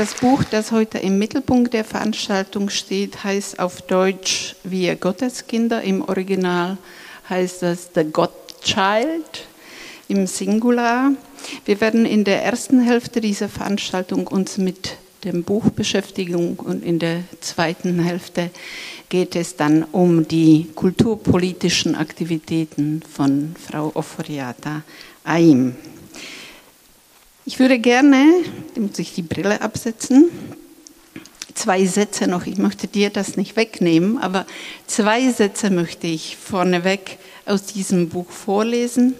das Buch, das heute im Mittelpunkt der Veranstaltung steht, heißt auf Deutsch Wir Gotteskinder. Im Original heißt das The Godchild im Singular. Wir werden in der ersten Hälfte dieser Veranstaltung uns mit dem Buch beschäftigen und in der zweiten Hälfte geht es dann um die kulturpolitischen Aktivitäten von Frau Oforiata Aim. Ich würde gerne, da muss ich die Brille absetzen, zwei Sätze noch, ich möchte dir das nicht wegnehmen, aber zwei Sätze möchte ich vorneweg aus diesem Buch vorlesen.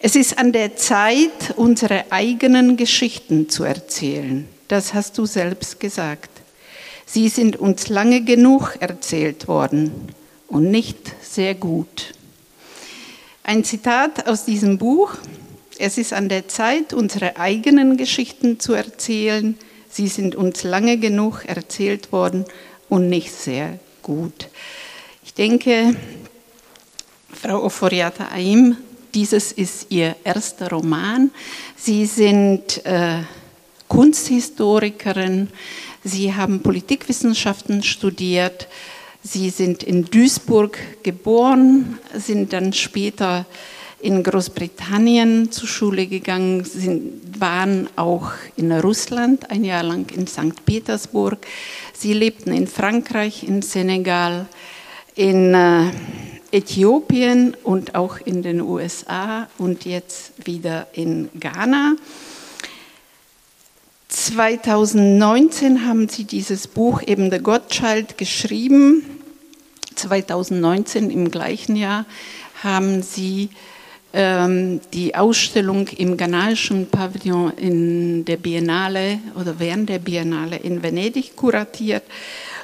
Es ist an der Zeit, unsere eigenen Geschichten zu erzählen. Das hast du selbst gesagt. Sie sind uns lange genug erzählt worden und nicht sehr gut. Ein Zitat aus diesem Buch. Es ist an der Zeit, unsere eigenen Geschichten zu erzählen. Sie sind uns lange genug erzählt worden und nicht sehr gut. Ich denke, Frau Oforiata Aim dieses ist ihr erster Roman. Sie sind äh, Kunsthistorikerin. Sie haben Politikwissenschaften studiert. Sie sind in Duisburg geboren, sind dann später in Großbritannien zur Schule gegangen, sind, waren auch in Russland ein Jahr lang in St. Petersburg. Sie lebten in Frankreich, in Senegal, in äh, Äthiopien und auch in den USA und jetzt wieder in Ghana. 2019 haben sie dieses Buch eben The Godchild geschrieben. 2019 im gleichen Jahr haben sie die Ausstellung im ghanaischen Pavillon in der Biennale oder während der Biennale in Venedig kuratiert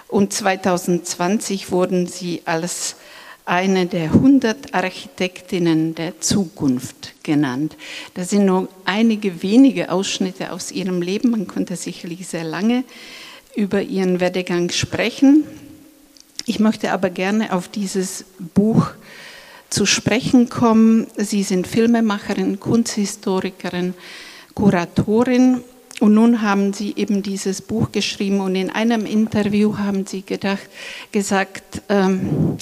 und 2020 wurden sie als eine der 100 Architektinnen der Zukunft genannt. Das sind nur einige wenige Ausschnitte aus ihrem Leben. Man konnte sicherlich sehr lange über ihren Werdegang sprechen. Ich möchte aber gerne auf dieses Buch zu sprechen kommen. Sie sind Filmemacherin, Kunsthistorikerin, Kuratorin und nun haben Sie eben dieses Buch geschrieben und in einem Interview haben Sie gedacht, gesagt, ähm,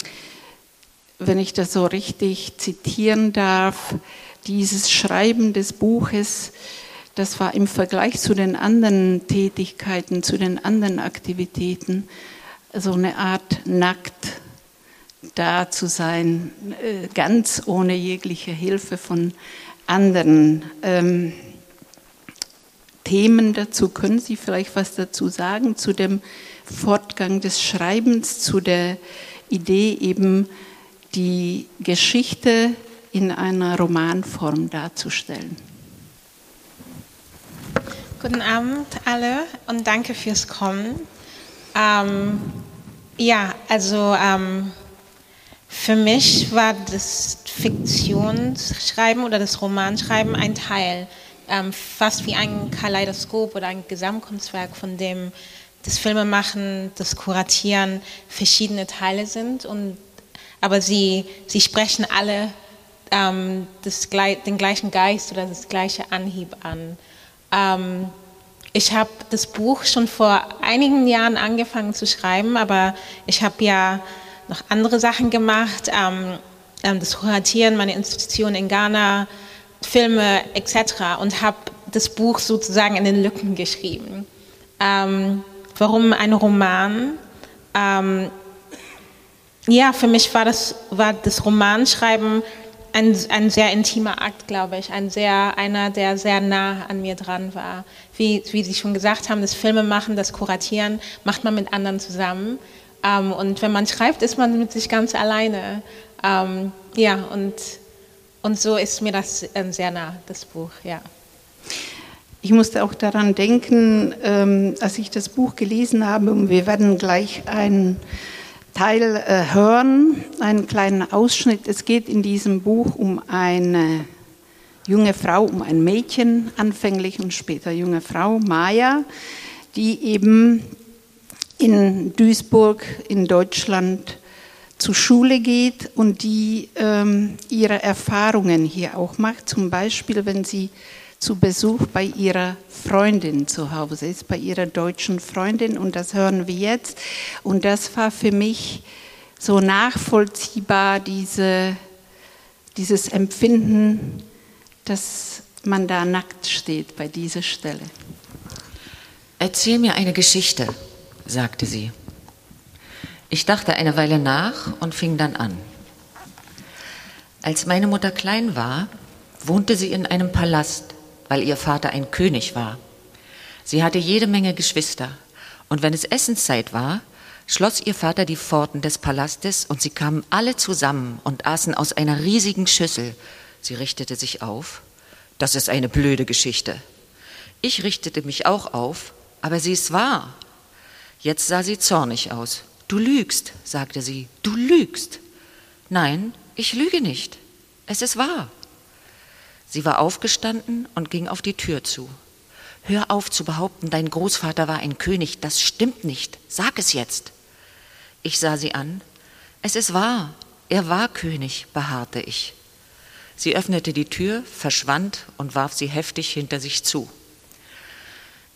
wenn ich das so richtig zitieren darf, dieses Schreiben des Buches, das war im Vergleich zu den anderen Tätigkeiten, zu den anderen Aktivitäten, so eine Art nackt da zu sein, äh, ganz ohne jegliche Hilfe von anderen ähm, Themen dazu. Können Sie vielleicht was dazu sagen, zu dem Fortgang des Schreibens, zu der Idee eben, die Geschichte in einer Romanform darzustellen. Guten Abend alle und danke fürs Kommen. Ähm, ja, also ähm, für mich war das Fiktionsschreiben oder das Romanschreiben ein Teil, ähm, fast wie ein Kaleidoskop oder ein Gesamtkunstwerk, von dem das Filmemachen, das Kuratieren verschiedene Teile sind und aber sie, sie sprechen alle ähm, das, den gleichen Geist oder das gleiche Anhieb an. Ähm, ich habe das Buch schon vor einigen Jahren angefangen zu schreiben, aber ich habe ja noch andere Sachen gemacht, ähm, ähm das Kuratieren meine Institution in Ghana, Filme etc. und habe das Buch sozusagen in den Lücken geschrieben. Ähm, warum ein Roman? Ähm, ja, für mich war das, war das Romanschreiben ein, ein sehr intimer Akt, glaube ich. Ein sehr, einer, der sehr nah an mir dran war. Wie, wie Sie schon gesagt haben, das Filmemachen, das Kuratieren macht man mit anderen zusammen. Ähm, und wenn man schreibt, ist man mit sich ganz alleine. Ähm, ja, und, und so ist mir das äh, sehr nah, das Buch, ja. Ich musste auch daran denken, ähm, als ich das Buch gelesen habe, und wir werden gleich ein Teil äh, hören, einen kleinen Ausschnitt. Es geht in diesem Buch um eine junge Frau, um ein Mädchen anfänglich und später junge Frau, Maya, die eben in Duisburg in Deutschland zur Schule geht und die ähm, ihre Erfahrungen hier auch macht. Zum Beispiel, wenn sie zu Besuch bei ihrer Freundin zu Hause ist, bei ihrer deutschen Freundin und das hören wir jetzt. Und das war für mich so nachvollziehbar, diese, dieses Empfinden, dass man da nackt steht bei dieser Stelle. Erzähl mir eine Geschichte, sagte sie. Ich dachte eine Weile nach und fing dann an. Als meine Mutter klein war, wohnte sie in einem Palast, weil ihr Vater ein König war. Sie hatte jede Menge Geschwister, und wenn es Essenszeit war, schloss ihr Vater die Pforten des Palastes und sie kamen alle zusammen und aßen aus einer riesigen Schüssel. Sie richtete sich auf. Das ist eine blöde Geschichte. Ich richtete mich auch auf, aber sie ist wahr. Jetzt sah sie zornig aus. Du lügst, sagte sie, du lügst. Nein, ich lüge nicht. Es ist wahr. Sie war aufgestanden und ging auf die Tür zu. Hör auf zu behaupten, dein Großvater war ein König. Das stimmt nicht. Sag es jetzt. Ich sah sie an. Es ist wahr, er war König, beharrte ich. Sie öffnete die Tür, verschwand und warf sie heftig hinter sich zu.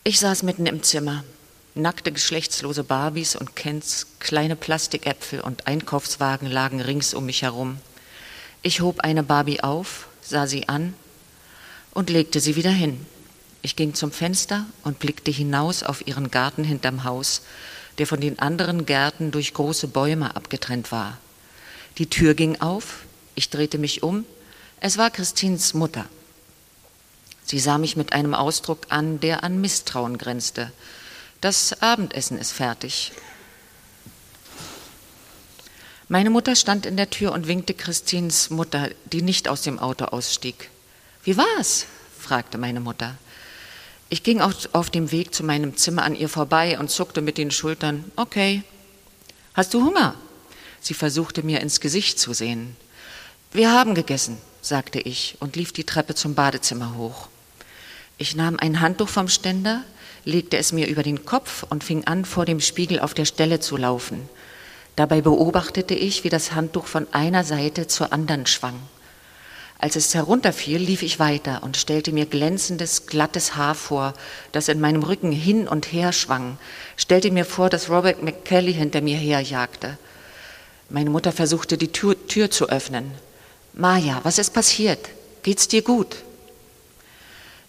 Ich saß mitten im Zimmer. Nackte, geschlechtslose Barbies und Kens, kleine Plastikäpfel und Einkaufswagen lagen rings um mich herum. Ich hob eine Barbie auf, sah sie an und legte sie wieder hin. Ich ging zum Fenster und blickte hinaus auf ihren Garten hinterm Haus, der von den anderen Gärten durch große Bäume abgetrennt war. Die Tür ging auf, ich drehte mich um, es war Christins Mutter. Sie sah mich mit einem Ausdruck an, der an Misstrauen grenzte. Das Abendessen ist fertig. Meine Mutter stand in der Tür und winkte Christins Mutter, die nicht aus dem Auto ausstieg. Wie war's? fragte meine Mutter. Ich ging auf, dem Weg zu meinem Zimmer an ihr vorbei und zuckte mit den Schultern. Okay. Hast du Hunger? Sie versuchte mir ins Gesicht zu sehen. Wir haben gegessen, sagte ich und lief die Treppe zum Badezimmer hoch. Ich nahm ein Handtuch vom Ständer, legte es mir über den Kopf und fing an, vor dem Spiegel auf der Stelle zu laufen. Dabei beobachtete ich, wie das Handtuch von einer Seite zur anderen schwang. Als es herunterfiel, lief ich weiter und stellte mir glänzendes, glattes Haar vor, das in meinem Rücken hin und her schwang, stellte mir vor, dass Robert McKelly hinter mir herjagte. Meine Mutter versuchte, die Tür, Tür zu öffnen. Maja, was ist passiert? Geht's dir gut?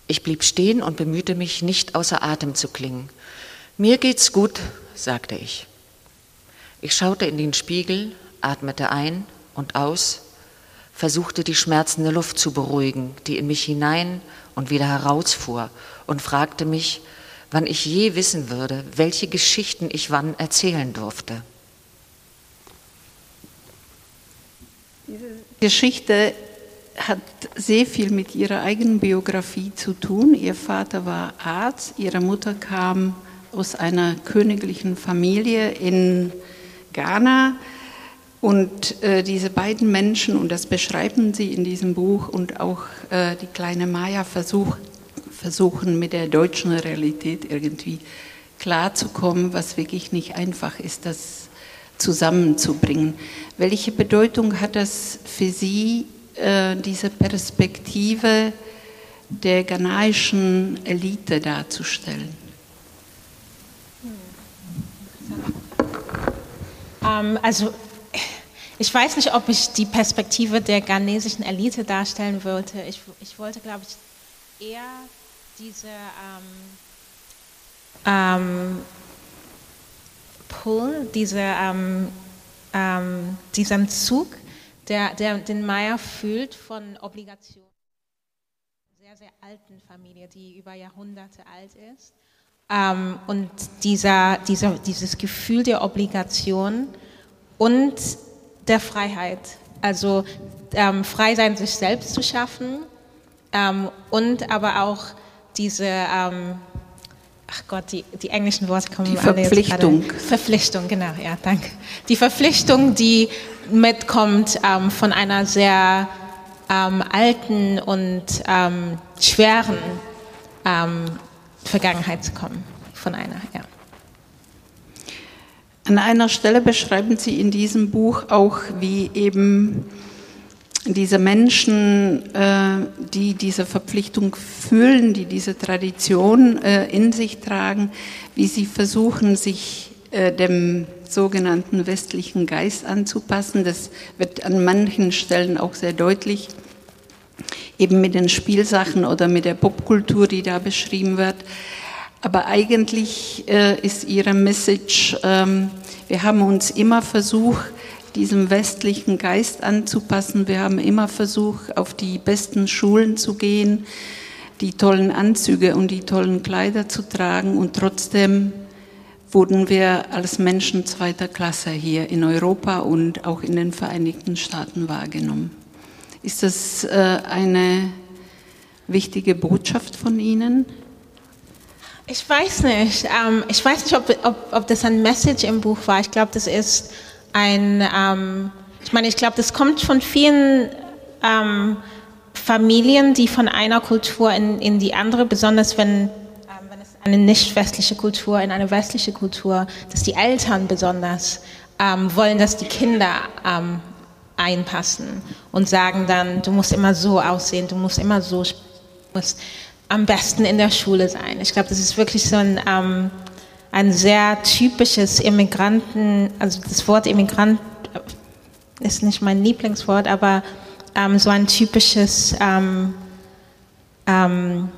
Ich blieb stehen und bemühte mich, nicht außer Atem zu klingen. Mir geht's gut, sagte ich. Ich schaute in den Spiegel, atmete ein und aus versuchte die schmerzende Luft zu beruhigen, die in mich hinein und wieder herausfuhr, und fragte mich, wann ich je wissen würde, welche Geschichten ich wann erzählen durfte. Diese Geschichte hat sehr viel mit ihrer eigenen Biografie zu tun. Ihr Vater war Arzt, ihre Mutter kam aus einer königlichen Familie in Ghana und äh, diese beiden Menschen, und das beschreiben sie in diesem Buch, und auch äh, die kleine Maya versuch, versuchen mit der deutschen Realität irgendwie klarzukommen, was wirklich nicht einfach ist, das zusammenzubringen. Welche Bedeutung hat das für Sie, äh, diese Perspektive der ghanaischen Elite darzustellen? Ähm, also ich weiß nicht, ob ich die Perspektive der ghanesischen Elite darstellen wollte. Ich, ich wollte, glaube ich, eher diese ähm, ähm, Pull, diese, ähm, ähm, diesen Zug, der, der den Maya fühlt von Obligationen. Sehr, sehr alten Familie, die über Jahrhunderte alt ist. Ähm, und dieser, dieser, dieses Gefühl der Obligation und der Freiheit. Also ähm, frei sein, sich selbst zu schaffen ähm, und aber auch diese, ähm, ach Gott, die, die englischen Worte kommen Die Verpflichtung. Verpflichtung, genau, ja, danke. Die Verpflichtung, die mitkommt ähm, von einer sehr ähm, alten und ähm, schweren Vergangenheit zu kommen, von einer, ja. An einer Stelle beschreiben Sie in diesem Buch auch, wie eben diese Menschen, äh, die diese Verpflichtung fühlen, die diese Tradition äh, in sich tragen, wie sie versuchen, sich äh, dem sogenannten westlichen Geist anzupassen. Das wird an manchen Stellen auch sehr deutlich, eben mit den Spielsachen oder mit der Popkultur, die da beschrieben wird. Aber eigentlich äh, ist ihre Message, ähm, wir haben uns immer versucht, diesem westlichen Geist anzupassen. Wir haben immer versucht, auf die besten Schulen zu gehen, die tollen Anzüge und die tollen Kleider zu tragen und trotzdem wurden wir als Menschen zweiter Klasse hier in Europa und auch in den Vereinigten Staaten wahrgenommen. Ist das äh, eine wichtige Botschaft von Ihnen? Ich weiß nicht. Ähm, ich weiß nicht, ob, ob, ob das ein Message im Buch war. Ich glaube, das ist ein, ähm, ich meine, ich glaube, das kommt von vielen ähm, Familien, die von einer Kultur in, in die andere, besonders wenn, ähm, wenn es eine nicht westliche Kultur in eine westliche Kultur, dass die Eltern besonders ähm, wollen, dass die Kinder ähm, einpassen und sagen dann, du musst immer so aussehen, du musst immer so, musst am besten in der Schule sein. Ich glaube, das ist wirklich so ein ähm, ein sehr typisches Immigranten, also das Wort Immigrant ist nicht mein Lieblingswort, aber ähm, so ein typisches, ähm, ähm,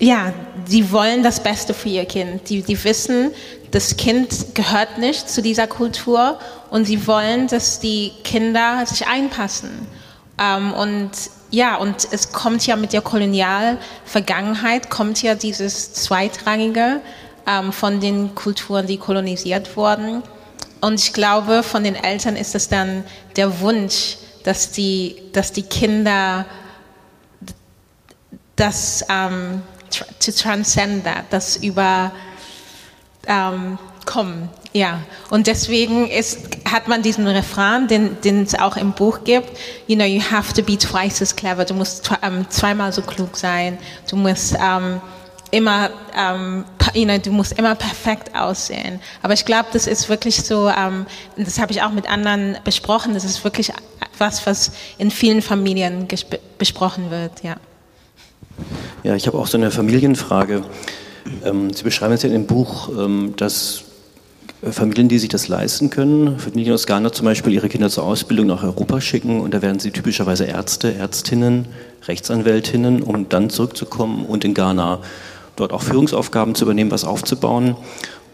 ja, die wollen das Beste für ihr Kind. Die, die wissen, das Kind gehört nicht zu dieser Kultur und sie wollen, dass die Kinder sich einpassen. Ähm, und ja, und es kommt ja mit der Kolonialvergangenheit, kommt ja dieses Zweitrangige, ähm, von den Kulturen, die kolonisiert wurden. Und ich glaube, von den Eltern ist es dann der Wunsch, dass die, dass die Kinder das ähm, to transcend that, das über ähm, kommen. Ja, und deswegen ist, hat man diesen Refrain, den, es auch im Buch gibt. You know, you have to be twice as clever. Du musst ähm, zweimal so klug sein. Du musst ähm, immer, ähm, you know, du musst immer perfekt aussehen. Aber ich glaube, das ist wirklich so, ähm, das habe ich auch mit anderen besprochen, das ist wirklich was, was in vielen Familien besprochen wird, ja. Ja, ich habe auch so eine Familienfrage. Ähm, Sie beschreiben es ja in dem Buch, ähm, dass Familien, die sich das leisten können, Familien aus Ghana zum Beispiel, ihre Kinder zur Ausbildung nach Europa schicken und da werden sie typischerweise Ärzte, Ärztinnen, Rechtsanwältinnen, um dann zurückzukommen und in Ghana dort auch Führungsaufgaben zu übernehmen, was aufzubauen.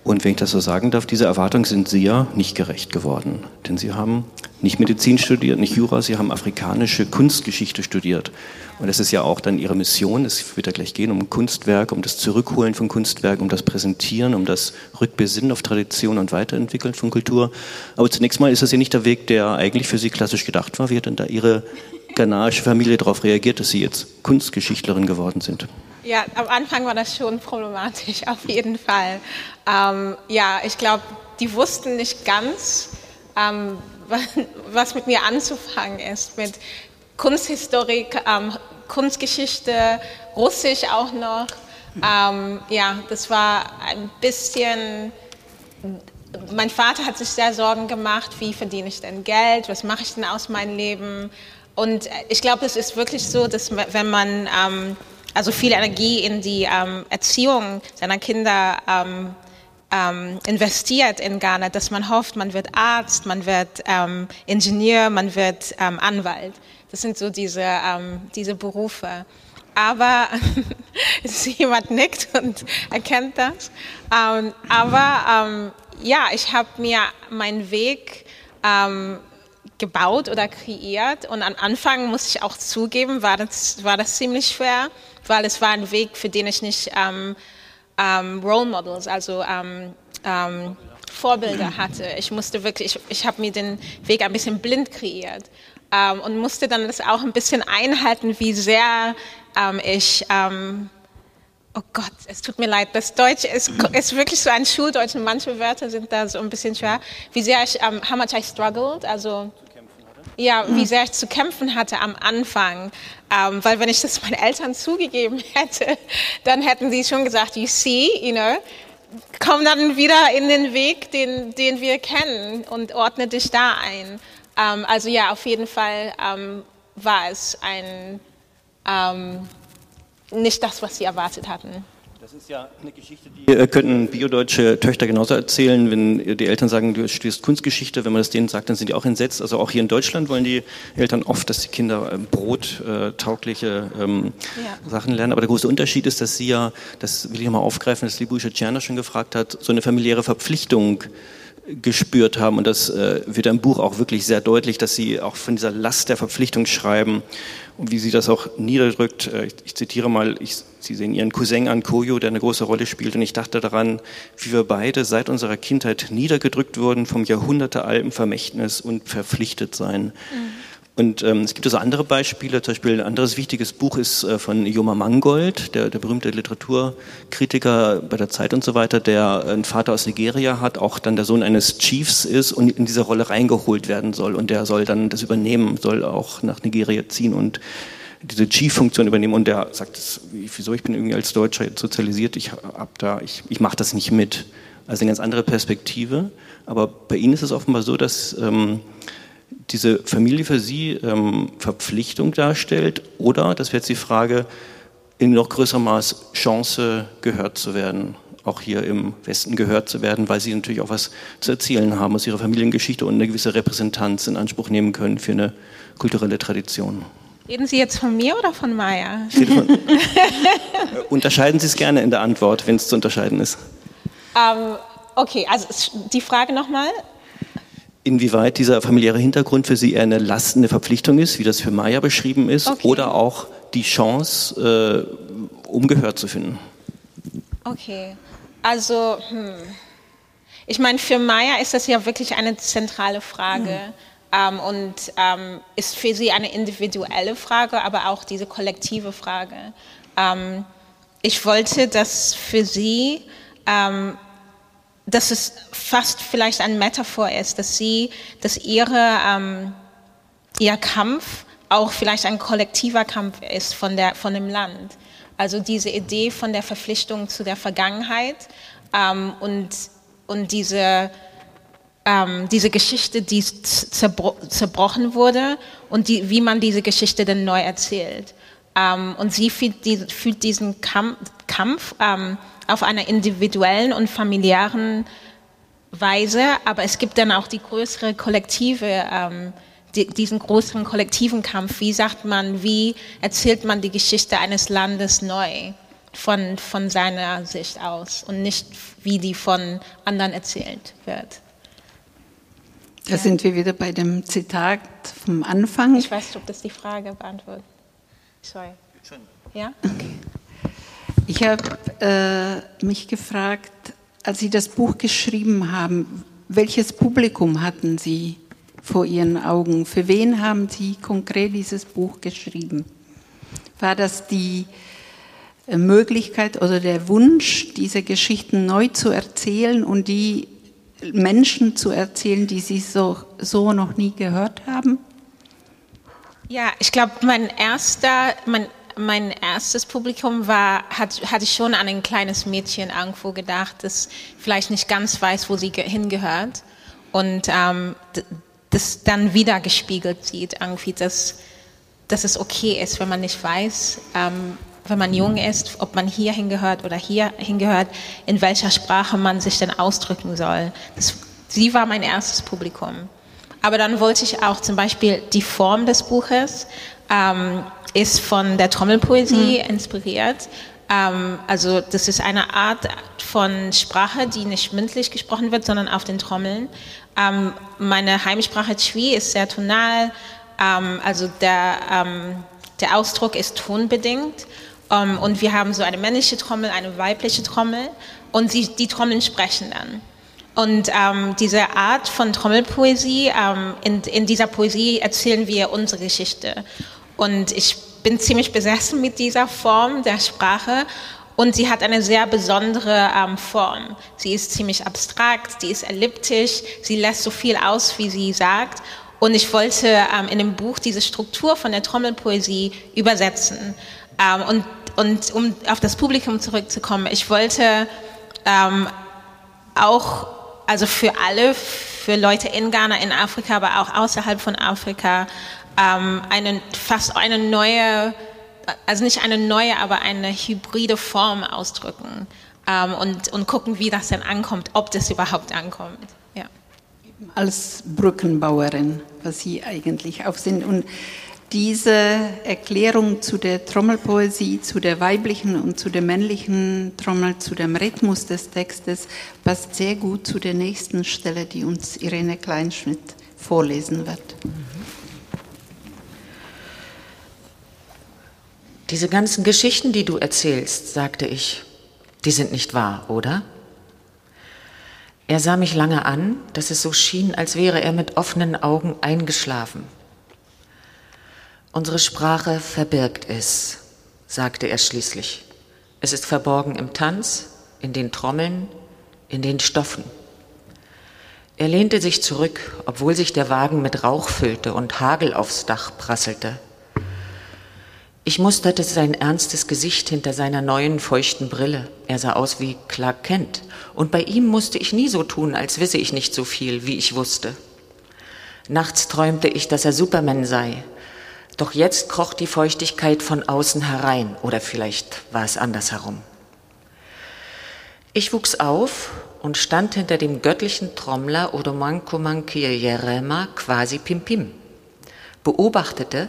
Und wenn ich das so sagen darf, diese Erwartungen sind Sie ja nicht gerecht geworden. Denn Sie haben nicht Medizin studiert, nicht Jura, Sie haben afrikanische Kunstgeschichte studiert. Und das ist ja auch dann Ihre Mission. Es wird ja gleich gehen um Kunstwerk, um das Zurückholen von Kunstwerk, um das Präsentieren, um das Rückbesinnen auf Tradition und Weiterentwickeln von Kultur. Aber zunächst mal ist das ja nicht der Weg, der eigentlich für Sie klassisch gedacht war. Wie hat denn da Ihre ghanaische Familie darauf reagiert, dass Sie jetzt Kunstgeschichtlerin geworden sind? Ja, am Anfang war das schon problematisch, auf jeden Fall. Ähm, ja, ich glaube, die wussten nicht ganz, ähm, was mit mir anzufangen ist, mit Kunsthistorik, ähm, Kunstgeschichte, Russisch auch noch. Ähm, ja, das war ein bisschen. Mein Vater hat sich sehr Sorgen gemacht, wie verdiene ich denn Geld, was mache ich denn aus meinem Leben. Und ich glaube, es ist wirklich so, dass wenn man ähm, also viel Energie in die ähm, Erziehung seiner Kinder ähm, ähm, investiert in Ghana, dass man hofft, man wird Arzt, man wird ähm, Ingenieur, man wird ähm, Anwalt. Das sind so diese, ähm, diese Berufe. Aber jemand nickt und erkennt das. aber ja, ich habe mir meinen Weg gebaut oder kreiert. Und am Anfang muss ich auch zugeben, war das, war das ziemlich schwer, weil es war ein Weg, für den ich nicht ähm, ähm, Role Models, also ähm, ähm Vorbilder hatte. Ich musste wirklich, ich, ich habe mir den Weg ein bisschen blind kreiert ähm, und musste dann das auch ein bisschen einhalten, wie sehr ähm, ich Oh Gott, es tut mir leid. Das Deutsch ist, ist wirklich so ein Schuldeutsch und manche Wörter sind da so ein bisschen schwer. Wie sehr ich, um, how much I struggled, also ja, wie sehr ich zu kämpfen hatte am Anfang. Ähm, weil wenn ich das meinen Eltern zugegeben hätte, dann hätten sie schon gesagt, you see, you know, komm dann wieder in den Weg, den, den wir kennen und ordne dich da ein. Ähm, also ja, auf jeden Fall ähm, war es ein ähm, nicht das, was sie erwartet hatten. Das ist ja eine Geschichte, die äh, könnten biodeutsche Töchter genauso erzählen, wenn die Eltern sagen, du studierst Kunstgeschichte, wenn man das denen sagt, dann sind die auch entsetzt. Also auch hier in Deutschland wollen die Eltern oft, dass die Kinder äh, brottaugliche ähm, ja. Sachen lernen. Aber der große Unterschied ist, dass sie ja, das will ich mal aufgreifen, das Libusche Tscherner schon gefragt hat, so eine familiäre Verpflichtung gespürt haben. Und das äh, wird im Buch auch wirklich sehr deutlich, dass sie auch von dieser Last der Verpflichtung schreiben und wie sie das auch niederdrückt. Äh, ich, ich, zitiere mal, ich, Sie sehen Ihren Cousin an Koyo, der eine große Rolle spielt. Und ich dachte daran, wie wir beide seit unserer Kindheit niedergedrückt wurden vom jahrhundertealten Vermächtnis und verpflichtet sein. Mhm. Und ähm, es gibt also andere Beispiele, zum Beispiel ein anderes wichtiges Buch ist äh, von Joma Mangold, der, der berühmte Literaturkritiker bei der Zeit und so weiter, der einen Vater aus Nigeria hat, auch dann der Sohn eines Chiefs ist und in diese Rolle reingeholt werden soll. Und der soll dann das übernehmen, soll auch nach Nigeria ziehen und diese Chief-Funktion übernehmen. Und der sagt, wieso, ich bin irgendwie als Deutscher sozialisiert, ich hab da, ich, ich mache das nicht mit. Also eine ganz andere Perspektive. Aber bei Ihnen ist es offenbar so, dass ähm, diese Familie für Sie ähm, Verpflichtung darstellt oder, das wäre jetzt die Frage, in noch größerem Maß Chance gehört zu werden, auch hier im Westen gehört zu werden, weil Sie natürlich auch was zu erzählen haben aus Ihrer Familiengeschichte und eine gewisse Repräsentanz in Anspruch nehmen können für eine kulturelle Tradition. Reden Sie jetzt von mir oder von Maya? Unterscheiden Sie es gerne in der Antwort, wenn es zu unterscheiden ist. Ähm, okay, also die Frage nochmal inwieweit dieser familiäre Hintergrund für Sie eher eine lastende Verpflichtung ist, wie das für Maya beschrieben ist, okay. oder auch die Chance, äh, um Gehör zu finden. Okay, also hm. ich meine, für Maya ist das ja wirklich eine zentrale Frage. Mhm. Ähm, und ähm, ist für sie eine individuelle Frage, aber auch diese kollektive Frage. Ähm, ich wollte, dass für sie ähm, dass es fast vielleicht ein Metaphor ist, dass sie, dass ihre, ähm, ihr Kampf auch vielleicht ein kollektiver Kampf ist von, der, von dem Land. Also diese Idee von der Verpflichtung zu der Vergangenheit ähm, und, und diese, ähm, diese Geschichte, die zerbro zerbrochen wurde und die, wie man diese Geschichte dann neu erzählt. Ähm, und sie fühlt, die, fühlt diesen Kampf, Kampf ähm, auf einer individuellen und familiären Weise, aber es gibt dann auch die größere kollektive, ähm, die, diesen größeren kollektiven Kampf. Wie sagt man, wie erzählt man die Geschichte eines Landes neu von, von seiner Sicht aus und nicht wie die von anderen erzählt wird? Da ja. sind wir wieder bei dem Zitat vom Anfang. Ich weiß nicht, ob das die Frage beantwortet. Sorry. Ja? Okay. Ich habe äh, mich gefragt, als Sie das Buch geschrieben haben, welches Publikum hatten Sie vor Ihren Augen? Für wen haben Sie konkret dieses Buch geschrieben? War das die äh, Möglichkeit oder der Wunsch, diese Geschichten neu zu erzählen und die Menschen zu erzählen, die Sie so, so noch nie gehört haben? Ja, ich glaube, mein erster, mein mein erstes Publikum war, hat, hatte ich schon an ein kleines Mädchen irgendwo gedacht, das vielleicht nicht ganz weiß, wo sie hingehört und ähm, das dann wieder gespiegelt sieht, irgendwie, dass, dass es okay ist, wenn man nicht weiß, ähm, wenn man jung ist, ob man hier hingehört oder hier hingehört, in welcher Sprache man sich denn ausdrücken soll. Das, sie war mein erstes Publikum. Aber dann wollte ich auch zum Beispiel die Form des Buches ähm, ist von der Trommelpoesie mhm. inspiriert. Ähm, also das ist eine Art von Sprache, die nicht mündlich gesprochen wird, sondern auf den Trommeln. Ähm, meine Heimsprache Chui ist sehr tonal, ähm, also der, ähm, der Ausdruck ist tonbedingt. Ähm, und wir haben so eine männliche Trommel, eine weibliche Trommel und sie, die Trommeln sprechen dann. Und ähm, diese Art von Trommelpoesie, ähm, in, in dieser Poesie erzählen wir unsere Geschichte. Und ich bin ziemlich besessen mit dieser Form der Sprache und sie hat eine sehr besondere ähm, Form. Sie ist ziemlich abstrakt, sie ist elliptisch, sie lässt so viel aus, wie sie sagt. Und ich wollte ähm, in dem Buch diese Struktur von der Trommelpoesie übersetzen. Ähm, und, und um auf das Publikum zurückzukommen, ich wollte ähm, auch, also für alle, für Leute in Ghana, in Afrika, aber auch außerhalb von Afrika ähm, eine, fast eine neue, also nicht eine neue, aber eine hybride Form ausdrücken ähm, und, und gucken, wie das dann ankommt, ob das überhaupt ankommt. Ja. Als Brückenbauerin, was Sie eigentlich auch sind. Und diese Erklärung zu der Trommelpoesie, zu der weiblichen und zu der männlichen Trommel, zu dem Rhythmus des Textes, passt sehr gut zu der nächsten Stelle, die uns Irene Kleinschmidt vorlesen wird. Diese ganzen Geschichten, die du erzählst, sagte ich, die sind nicht wahr, oder? Er sah mich lange an, dass es so schien, als wäre er mit offenen Augen eingeschlafen. Unsere Sprache verbirgt es, sagte er schließlich. Es ist verborgen im Tanz, in den Trommeln, in den Stoffen. Er lehnte sich zurück, obwohl sich der Wagen mit Rauch füllte und Hagel aufs Dach prasselte. Ich musterte sein ernstes Gesicht hinter seiner neuen feuchten Brille. Er sah aus wie Clark Kent. Und bei ihm musste ich nie so tun, als wisse ich nicht so viel, wie ich wusste. Nachts träumte ich, dass er Superman sei, doch jetzt kroch die Feuchtigkeit von außen herein, oder vielleicht war es andersherum. Ich wuchs auf und stand hinter dem göttlichen Trommler Odomankomankirjerema quasi Pimpim, beobachtete,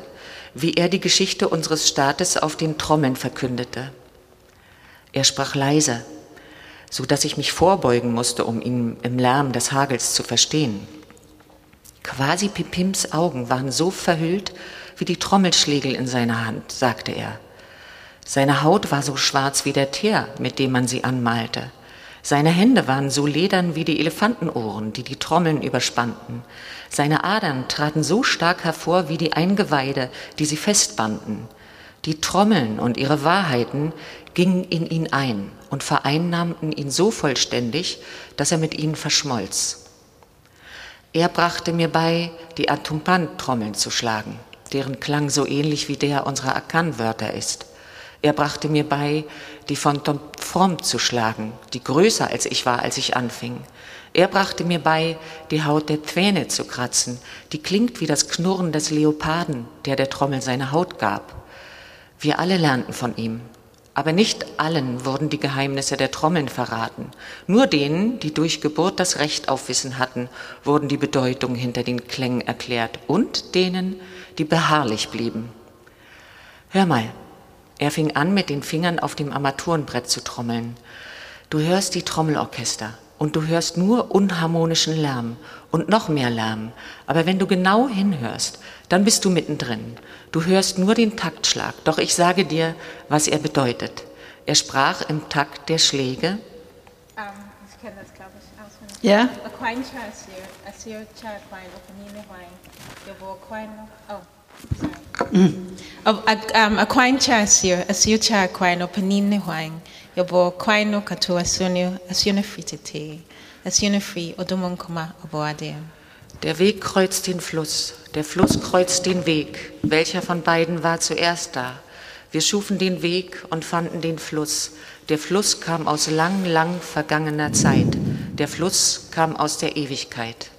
wie er die Geschichte unseres Staates auf den Trommeln verkündete. Er sprach leise, so dass ich mich vorbeugen musste, um ihn im Lärm des Hagels zu verstehen. Quasi Pipims Augen waren so verhüllt, wie die Trommelschlägel in seiner Hand, sagte er. Seine Haut war so schwarz wie der Teer, mit dem man sie anmalte. Seine Hände waren so ledern wie die Elefantenohren, die die Trommeln überspannten. Seine Adern traten so stark hervor wie die Eingeweide, die sie festbanden. Die Trommeln und ihre Wahrheiten gingen in ihn ein und vereinnahmten ihn so vollständig, dass er mit ihnen verschmolz. Er brachte mir bei, die Atumpan-Trommeln zu schlagen deren Klang so ähnlich wie der unserer Akan-Wörter ist. Er brachte mir bei, die von Tom Fromm zu schlagen, die größer als ich war, als ich anfing. Er brachte mir bei, die Haut der Zähne zu kratzen, die klingt wie das Knurren des Leoparden, der der Trommel seine Haut gab. Wir alle lernten von ihm, aber nicht allen wurden die Geheimnisse der Trommeln verraten. Nur denen, die durch Geburt das Recht auf Wissen hatten, wurden die Bedeutung hinter den Klängen erklärt und denen, die beharrlich blieben. Hör mal, er fing an, mit den Fingern auf dem Armaturenbrett zu trommeln. Du hörst die Trommelorchester und du hörst nur unharmonischen Lärm und noch mehr Lärm. Aber wenn du genau hinhörst, dann bist du mittendrin. Du hörst nur den Taktschlag. Doch ich sage dir, was er bedeutet. Er sprach im Takt der Schläge. Um, ich kenne das, glaube ich, auswendig. Ja? Der Weg kreuzt den Fluss, der Fluss kreuzt den Weg. Welcher von beiden war zuerst da? Wir schufen den Weg und fanden den Fluss. Der Fluss kam aus lang, lang vergangener Zeit. Der Fluss kam aus der Ewigkeit.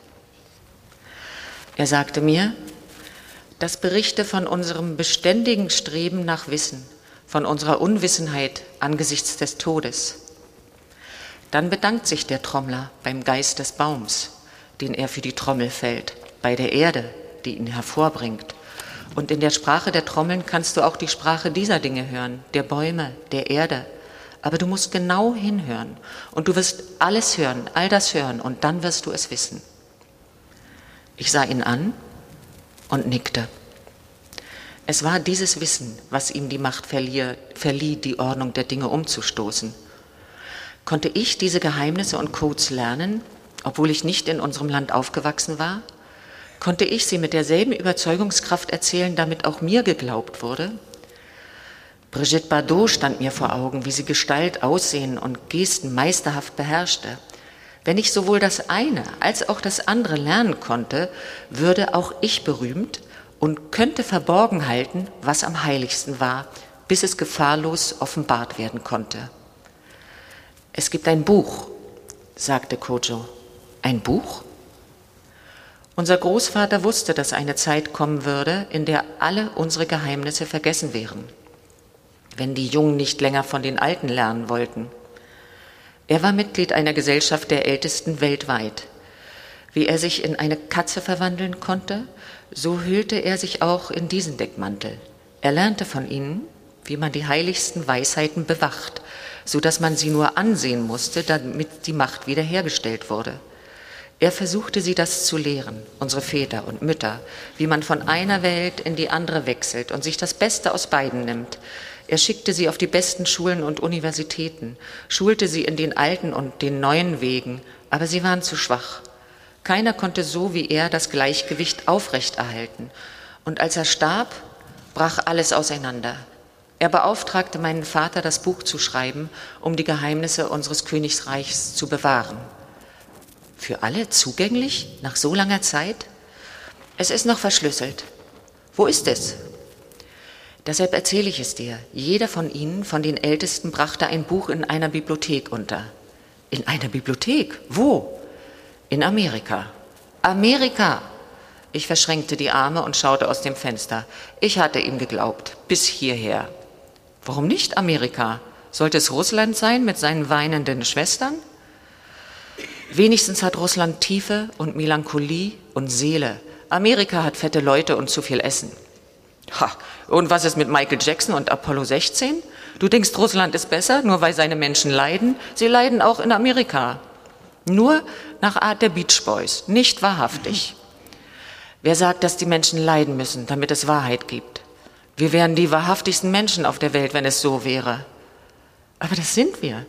Er sagte mir, das berichte von unserem beständigen Streben nach Wissen, von unserer Unwissenheit angesichts des Todes. Dann bedankt sich der Trommler beim Geist des Baums, den er für die Trommel fällt, bei der Erde, die ihn hervorbringt. Und in der Sprache der Trommeln kannst du auch die Sprache dieser Dinge hören, der Bäume, der Erde. Aber du musst genau hinhören und du wirst alles hören, all das hören und dann wirst du es wissen. Ich sah ihn an und nickte. Es war dieses Wissen, was ihm die Macht verlieh, verlieh, die Ordnung der Dinge umzustoßen. Konnte ich diese Geheimnisse und Codes lernen, obwohl ich nicht in unserem Land aufgewachsen war? Konnte ich sie mit derselben Überzeugungskraft erzählen, damit auch mir geglaubt wurde? Brigitte Bardot stand mir vor Augen, wie sie Gestalt, Aussehen und Gesten meisterhaft beherrschte. Wenn ich sowohl das eine als auch das andere lernen konnte, würde auch ich berühmt und könnte verborgen halten, was am heiligsten war, bis es gefahrlos offenbart werden konnte. Es gibt ein Buch, sagte Kojo. Ein Buch? Unser Großvater wusste, dass eine Zeit kommen würde, in der alle unsere Geheimnisse vergessen wären, wenn die Jungen nicht länger von den Alten lernen wollten. Er war Mitglied einer Gesellschaft der Ältesten weltweit. Wie er sich in eine Katze verwandeln konnte, so hüllte er sich auch in diesen Deckmantel. Er lernte von ihnen, wie man die heiligsten Weisheiten bewacht, so dass man sie nur ansehen musste, damit die Macht wiederhergestellt wurde. Er versuchte sie das zu lehren, unsere Väter und Mütter, wie man von einer Welt in die andere wechselt und sich das Beste aus beiden nimmt. Er schickte sie auf die besten Schulen und Universitäten, schulte sie in den alten und den neuen Wegen, aber sie waren zu schwach. Keiner konnte so wie er das Gleichgewicht aufrechterhalten. Und als er starb, brach alles auseinander. Er beauftragte meinen Vater, das Buch zu schreiben, um die Geheimnisse unseres Königsreichs zu bewahren. Für alle zugänglich nach so langer Zeit? Es ist noch verschlüsselt. Wo ist es? Deshalb erzähle ich es dir. Jeder von ihnen, von den Ältesten, brachte ein Buch in einer Bibliothek unter. In einer Bibliothek? Wo? In Amerika. Amerika! Ich verschränkte die Arme und schaute aus dem Fenster. Ich hatte ihm geglaubt, bis hierher. Warum nicht Amerika? Sollte es Russland sein mit seinen weinenden Schwestern? Wenigstens hat Russland Tiefe und Melancholie und Seele. Amerika hat fette Leute und zu viel Essen. Ha, und was ist mit Michael Jackson und Apollo 16? Du denkst, Russland ist besser, nur weil seine Menschen leiden? Sie leiden auch in Amerika. Nur nach Art der Beach Boys, nicht wahrhaftig. Wer sagt, dass die Menschen leiden müssen, damit es Wahrheit gibt? Wir wären die wahrhaftigsten Menschen auf der Welt, wenn es so wäre. Aber das sind wir.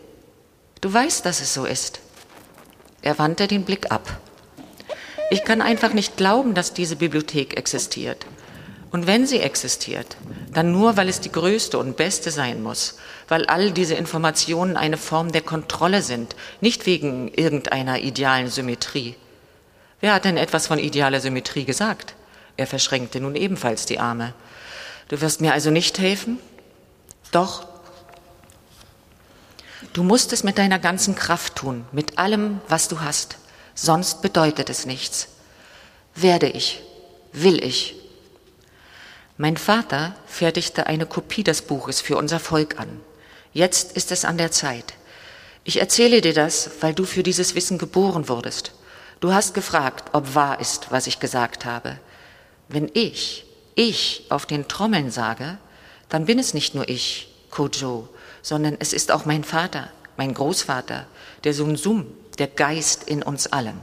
Du weißt, dass es so ist. Er wandte den Blick ab. Ich kann einfach nicht glauben, dass diese Bibliothek existiert. Und wenn sie existiert, dann nur, weil es die größte und beste sein muss, weil all diese Informationen eine Form der Kontrolle sind, nicht wegen irgendeiner idealen Symmetrie. Wer hat denn etwas von idealer Symmetrie gesagt? Er verschränkte nun ebenfalls die Arme. Du wirst mir also nicht helfen? Doch. Du musst es mit deiner ganzen Kraft tun, mit allem, was du hast. Sonst bedeutet es nichts. Werde ich, will ich, mein Vater fertigte eine Kopie des Buches für unser Volk an. Jetzt ist es an der Zeit. Ich erzähle dir das, weil du für dieses Wissen geboren wurdest. Du hast gefragt, ob wahr ist, was ich gesagt habe. Wenn ich, ich auf den Trommeln sage, dann bin es nicht nur ich, Kojo, sondern es ist auch mein Vater, mein Großvater, der Sum Sum, der Geist in uns allen.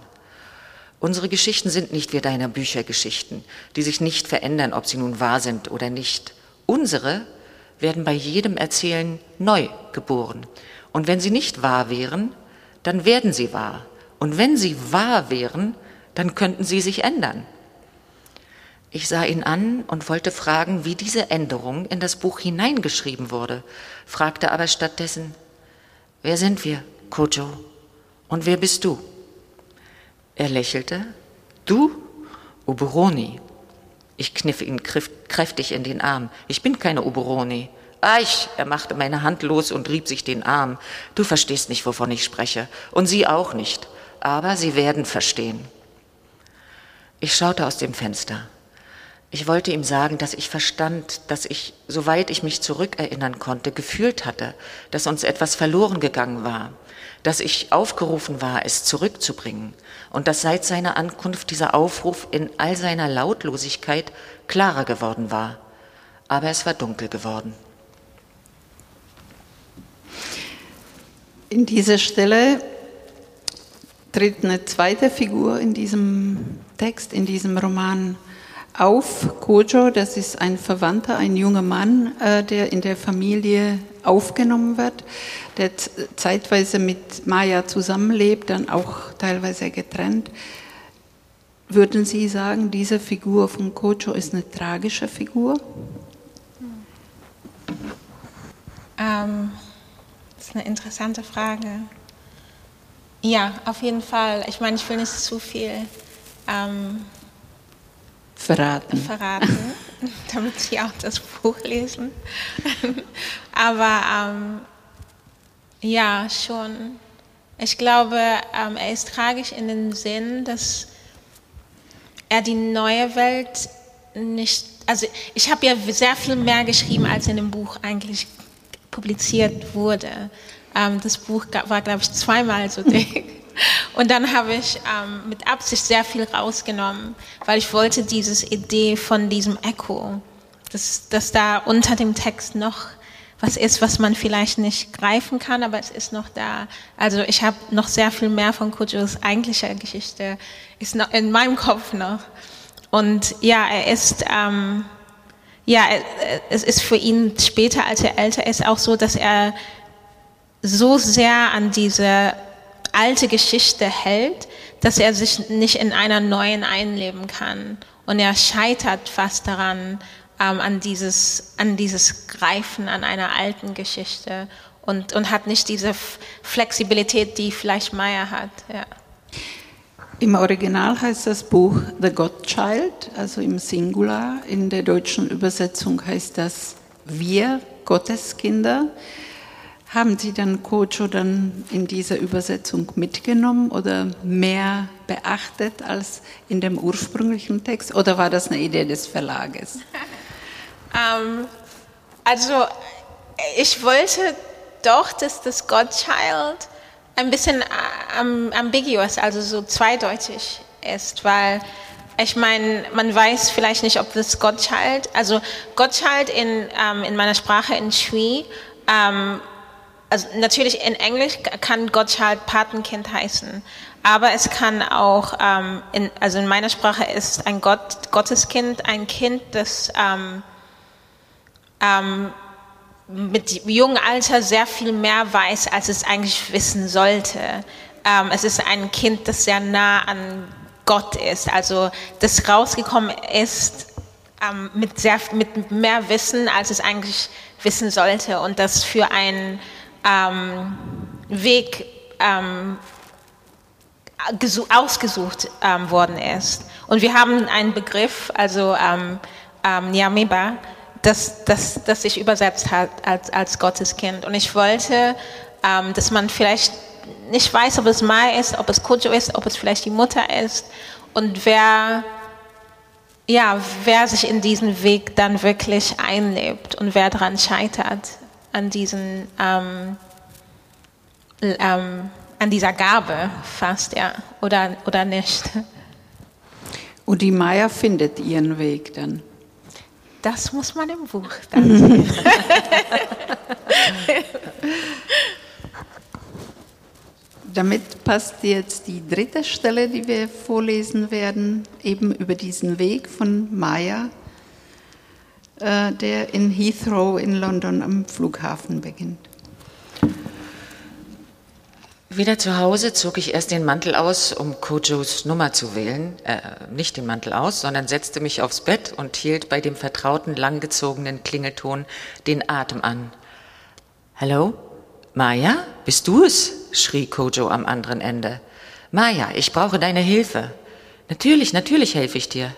Unsere Geschichten sind nicht wie deine Büchergeschichten, die sich nicht verändern, ob sie nun wahr sind oder nicht. Unsere werden bei jedem Erzählen neu geboren. Und wenn sie nicht wahr wären, dann werden sie wahr. Und wenn sie wahr wären, dann könnten sie sich ändern. Ich sah ihn an und wollte fragen, wie diese Änderung in das Buch hineingeschrieben wurde, fragte aber stattdessen, wer sind wir, Kojo? Und wer bist du? Er lächelte. Du, Oberoni. Ich kniff ihn kräftig in den Arm. Ich bin keine Oberoni. Eich, er machte meine Hand los und rieb sich den Arm. Du verstehst nicht, wovon ich spreche. Und Sie auch nicht. Aber Sie werden verstehen. Ich schaute aus dem Fenster. Ich wollte ihm sagen, dass ich verstand, dass ich, soweit ich mich zurückerinnern konnte, gefühlt hatte, dass uns etwas verloren gegangen war, dass ich aufgerufen war, es zurückzubringen und dass seit seiner Ankunft dieser Aufruf in all seiner Lautlosigkeit klarer geworden war. Aber es war dunkel geworden. In dieser Stelle tritt eine zweite Figur in diesem Text, in diesem Roman auf. Kojo, das ist ein Verwandter, ein junger Mann, äh, der in der Familie aufgenommen wird, der zeitweise mit Maya zusammenlebt, dann auch teilweise getrennt. Würden Sie sagen, diese Figur von Kojo ist eine tragische Figur? Ähm, das ist eine interessante Frage. Ja, auf jeden Fall. Ich meine, ich will nicht zu viel ähm, verraten. verraten, damit Sie auch das Buch lesen. Aber ähm, ja, schon. Ich glaube, ähm, er ist tragisch in dem Sinn, dass er die neue Welt nicht, also ich habe ja sehr viel mehr geschrieben, als in dem Buch eigentlich publiziert wurde. Ähm, das Buch war, glaube ich, zweimal so dick. Und dann habe ich ähm, mit Absicht sehr viel rausgenommen, weil ich wollte diese Idee von diesem Echo, dass, dass da unter dem Text noch was ist, was man vielleicht nicht greifen kann, aber es ist noch da. Also ich habe noch sehr viel mehr von Kujos eigentlicher Geschichte, ist noch in meinem Kopf noch. Und ja, er ist, ähm, ja, es ist für ihn später, als er älter ist, auch so, dass er so sehr an diese alte Geschichte hält, dass er sich nicht in einer neuen einleben kann. Und er scheitert fast daran, ähm, an, dieses, an dieses Greifen an einer alten Geschichte und, und hat nicht diese Flexibilität, die vielleicht Meyer hat. Ja. Im Original heißt das Buch The Godchild, also im Singular. In der deutschen Übersetzung heißt das Wir, Gotteskinder. Haben Sie dann Kocho dann in dieser Übersetzung mitgenommen oder mehr beachtet als in dem ursprünglichen Text? Oder war das eine Idee des Verlages? ähm, also ich wollte doch, dass das Godchild ein bisschen ähm, ambiguous, also so zweideutig ist, weil ich meine, man weiß vielleicht nicht, ob das Godchild, also Godchild in, ähm, in meiner Sprache in Shui ähm, also natürlich in Englisch kann Gottschalk Patenkind heißen, aber es kann auch, ähm, in, also in meiner Sprache ist ein Gott, Gotteskind ein Kind, das ähm, ähm, mit jungem Alter sehr viel mehr weiß, als es eigentlich wissen sollte. Ähm, es ist ein Kind, das sehr nah an Gott ist, also das rausgekommen ist ähm, mit, sehr, mit mehr Wissen, als es eigentlich wissen sollte und das für ein ähm, Weg ähm, ausgesucht ähm, worden ist. Und wir haben einen Begriff, also ähm, ähm, Nyameba, das, das, das sich übersetzt hat als, als Gotteskind. Und ich wollte, ähm, dass man vielleicht nicht weiß, ob es Mai ist, ob es Kojo ist, ob es vielleicht die Mutter ist und wer, ja, wer sich in diesen Weg dann wirklich einlebt und wer daran scheitert an diesen ähm, ähm, an dieser Gabe fast, ja, oder, oder nicht. Und die Maya findet ihren Weg dann. Das muss man im Buch dann sehen. Damit passt jetzt die dritte Stelle, die wir vorlesen werden, eben über diesen Weg von Maya der in Heathrow in London am Flughafen beginnt. Wieder zu Hause zog ich erst den Mantel aus, um Kojos Nummer zu wählen. Äh, nicht den Mantel aus, sondern setzte mich aufs Bett und hielt bei dem vertrauten, langgezogenen Klingelton den Atem an. Hallo? Maya? Bist du es? schrie Kojo am anderen Ende. Maya, ich brauche deine Hilfe. Natürlich, natürlich helfe ich dir.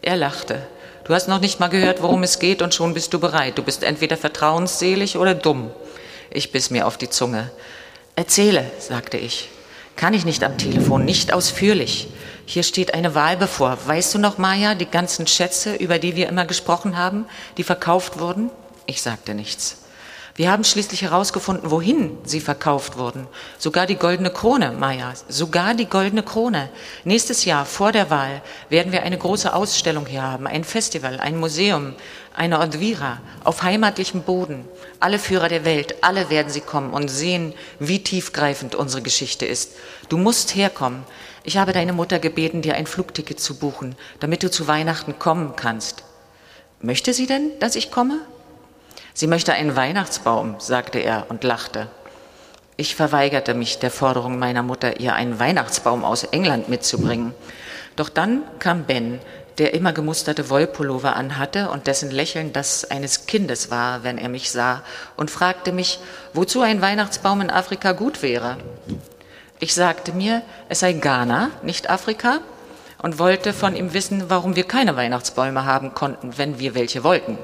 Er lachte. Du hast noch nicht mal gehört, worum es geht und schon bist du bereit. Du bist entweder vertrauensselig oder dumm. Ich biss mir auf die Zunge. Erzähle, sagte ich. Kann ich nicht am Telefon, nicht ausführlich. Hier steht eine Wahl bevor. Weißt du noch, Maja, die ganzen Schätze, über die wir immer gesprochen haben, die verkauft wurden? Ich sagte nichts. Wir haben schließlich herausgefunden, wohin sie verkauft wurden. Sogar die goldene Krone, Maya, sogar die goldene Krone. Nächstes Jahr, vor der Wahl, werden wir eine große Ausstellung hier haben, ein Festival, ein Museum, eine Odvira auf heimatlichem Boden. Alle Führer der Welt, alle werden sie kommen und sehen, wie tiefgreifend unsere Geschichte ist. Du musst herkommen. Ich habe deine Mutter gebeten, dir ein Flugticket zu buchen, damit du zu Weihnachten kommen kannst. Möchte sie denn, dass ich komme? Sie möchte einen Weihnachtsbaum, sagte er und lachte. Ich verweigerte mich der Forderung meiner Mutter, ihr einen Weihnachtsbaum aus England mitzubringen. Doch dann kam Ben, der immer gemusterte Wollpullover anhatte und dessen Lächeln das eines Kindes war, wenn er mich sah, und fragte mich, wozu ein Weihnachtsbaum in Afrika gut wäre. Ich sagte mir, es sei Ghana, nicht Afrika, und wollte von ihm wissen, warum wir keine Weihnachtsbäume haben konnten, wenn wir welche wollten.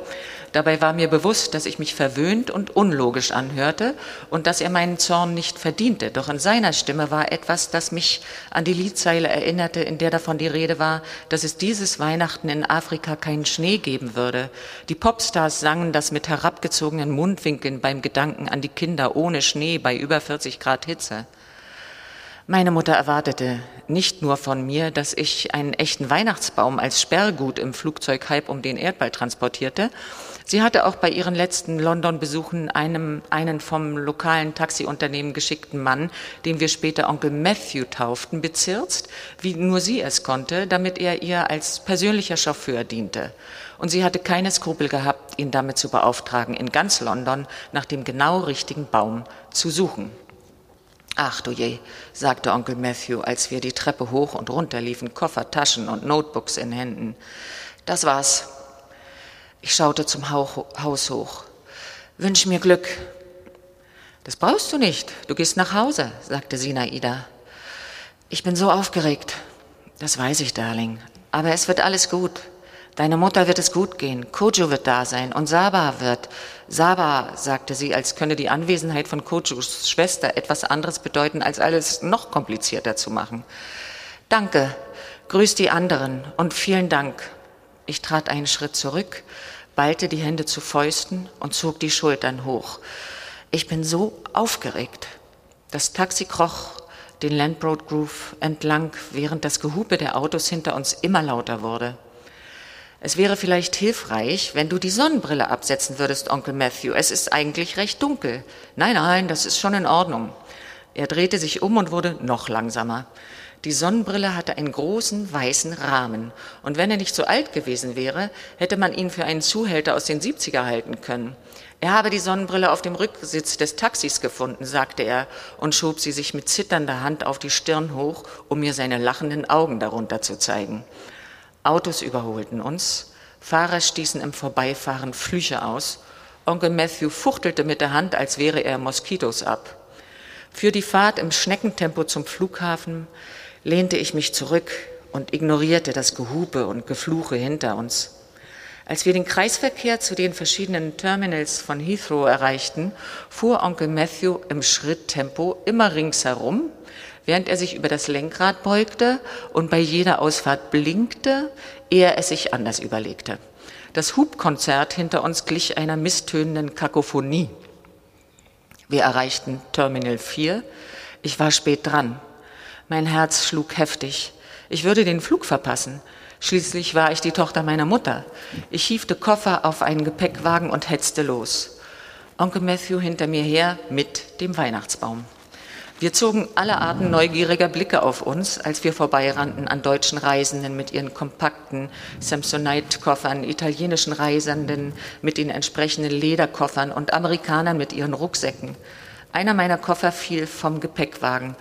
Dabei war mir bewusst, dass ich mich verwöhnt und unlogisch anhörte und dass er meinen Zorn nicht verdiente. Doch in seiner Stimme war etwas, das mich an die Liedzeile erinnerte, in der davon die Rede war, dass es dieses Weihnachten in Afrika keinen Schnee geben würde. Die Popstars sangen das mit herabgezogenen Mundwinkeln beim Gedanken an die Kinder ohne Schnee bei über 40 Grad Hitze. Meine Mutter erwartete nicht nur von mir, dass ich einen echten Weihnachtsbaum als Sperrgut im Flugzeug halb um den Erdball transportierte. Sie hatte auch bei ihren letzten London-Besuchen einem, einen vom lokalen Taxiunternehmen geschickten Mann, den wir später Onkel Matthew tauften, bezirzt, wie nur sie es konnte, damit er ihr als persönlicher Chauffeur diente. Und sie hatte keine Skrupel gehabt, ihn damit zu beauftragen, in ganz London nach dem genau richtigen Baum zu suchen. Ach du je, sagte Onkel Matthew, als wir die Treppe hoch und runter liefen, Koffer, Taschen und Notebooks in Händen. Das war's. Ich schaute zum Haus hoch. Wünsch mir Glück. Das brauchst du nicht. Du gehst nach Hause, sagte Sinaida. Ich bin so aufgeregt. Das weiß ich, Darling. Aber es wird alles gut. Deine Mutter wird es gut gehen. Kojo wird da sein und Saba wird. Saba, sagte sie, als könne die Anwesenheit von Kojos Schwester etwas anderes bedeuten, als alles noch komplizierter zu machen. Danke. Grüß die anderen und vielen Dank. Ich trat einen Schritt zurück, ballte die Hände zu Fäusten und zog die Schultern hoch. Ich bin so aufgeregt. Das Taxi kroch den Landroad Groove entlang, während das Gehupe der Autos hinter uns immer lauter wurde. Es wäre vielleicht hilfreich, wenn du die Sonnenbrille absetzen würdest, Onkel Matthew. Es ist eigentlich recht dunkel. Nein, nein, das ist schon in Ordnung. Er drehte sich um und wurde noch langsamer. Die Sonnenbrille hatte einen großen weißen Rahmen, und wenn er nicht so alt gewesen wäre, hätte man ihn für einen Zuhälter aus den 70er halten können. Er habe die Sonnenbrille auf dem Rücksitz des Taxis gefunden, sagte er und schob sie sich mit zitternder Hand auf die Stirn hoch, um mir seine lachenden Augen darunter zu zeigen. Autos überholten uns, Fahrer stießen im Vorbeifahren Flüche aus, Onkel Matthew fuchtelte mit der Hand, als wäre er Moskitos ab. Für die Fahrt im Schneckentempo zum Flughafen lehnte ich mich zurück und ignorierte das Gehupe und Gefluche hinter uns. Als wir den Kreisverkehr zu den verschiedenen Terminals von Heathrow erreichten, fuhr Onkel Matthew im Schritttempo immer ringsherum, während er sich über das Lenkrad beugte und bei jeder Ausfahrt blinkte, ehe er sich anders überlegte. Das Hubkonzert hinter uns glich einer misstönenden Kakophonie. Wir erreichten Terminal 4. Ich war spät dran. Mein Herz schlug heftig. Ich würde den Flug verpassen. Schließlich war ich die Tochter meiner Mutter. Ich hiefte Koffer auf einen Gepäckwagen und hetzte los. Onkel Matthew hinter mir her mit dem Weihnachtsbaum. Wir zogen alle Arten neugieriger Blicke auf uns, als wir vorbeirannten an deutschen Reisenden mit ihren kompakten Samsonite-Koffern, italienischen Reisenden mit den entsprechenden Lederkoffern und Amerikanern mit ihren Rucksäcken. Einer meiner Koffer fiel vom Gepäckwagen.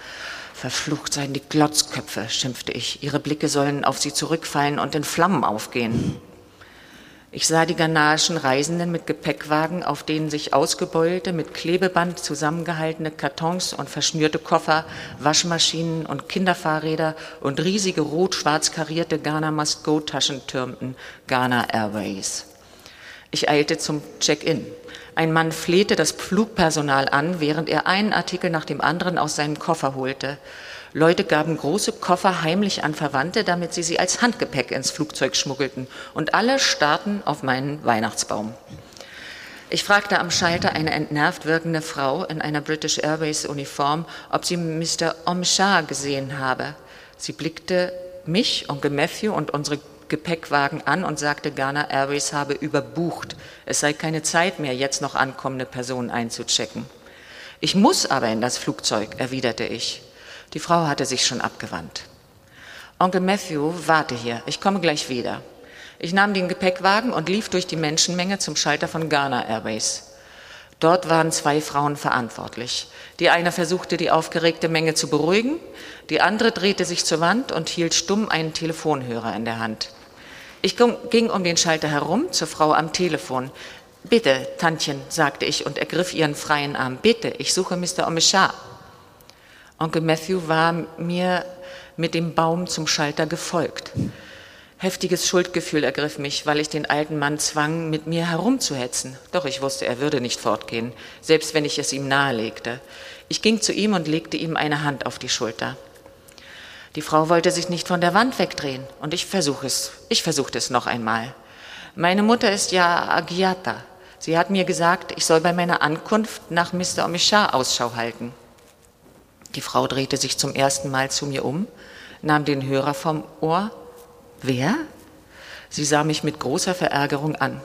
Verflucht seien die Glotzköpfe, schimpfte ich. Ihre Blicke sollen auf sie zurückfallen und in Flammen aufgehen. Ich sah die ghanaischen Reisenden mit Gepäckwagen, auf denen sich ausgebeulte, mit Klebeband zusammengehaltene Kartons und verschnürte Koffer, Waschmaschinen und Kinderfahrräder und riesige rot-schwarz karierte Ghana Must Go Taschen türmten, Ghana Airways. Ich eilte zum Check-in. Ein Mann flehte das Flugpersonal an, während er einen Artikel nach dem anderen aus seinem Koffer holte. Leute gaben große Koffer heimlich an Verwandte, damit sie sie als Handgepäck ins Flugzeug schmuggelten. Und alle starrten auf meinen Weihnachtsbaum. Ich fragte am Schalter eine entnervt wirkende Frau in einer British Airways Uniform, ob sie Mr. Omshar gesehen habe. Sie blickte mich, Onkel Matthew und unsere Gepäckwagen an und sagte, Ghana Airways habe überbucht. Es sei keine Zeit mehr, jetzt noch ankommende Personen einzuchecken. Ich muss aber in das Flugzeug, erwiderte ich. Die Frau hatte sich schon abgewandt. Onkel Matthew, warte hier, ich komme gleich wieder. Ich nahm den Gepäckwagen und lief durch die Menschenmenge zum Schalter von Ghana Airways. Dort waren zwei Frauen verantwortlich. Die eine versuchte, die aufgeregte Menge zu beruhigen, die andere drehte sich zur Wand und hielt stumm einen Telefonhörer in der Hand. Ich ging um den Schalter herum zur Frau am Telefon. Bitte, Tantchen, sagte ich und ergriff ihren freien Arm. Bitte, ich suche Mr. Omeshar. Onkel Matthew war mir mit dem Baum zum Schalter gefolgt. Heftiges Schuldgefühl ergriff mich, weil ich den alten Mann zwang, mit mir herumzuhetzen. Doch ich wusste, er würde nicht fortgehen, selbst wenn ich es ihm nahelegte. Ich ging zu ihm und legte ihm eine Hand auf die Schulter. Die Frau wollte sich nicht von der Wand wegdrehen, und ich versuche es. Ich versuchte es noch einmal. Meine Mutter ist ja Agiata. Sie hat mir gesagt, ich soll bei meiner Ankunft nach Mr. Omichar Ausschau halten. Die Frau drehte sich zum ersten Mal zu mir um, nahm den Hörer vom Ohr Wer? Sie sah mich mit großer Verärgerung an.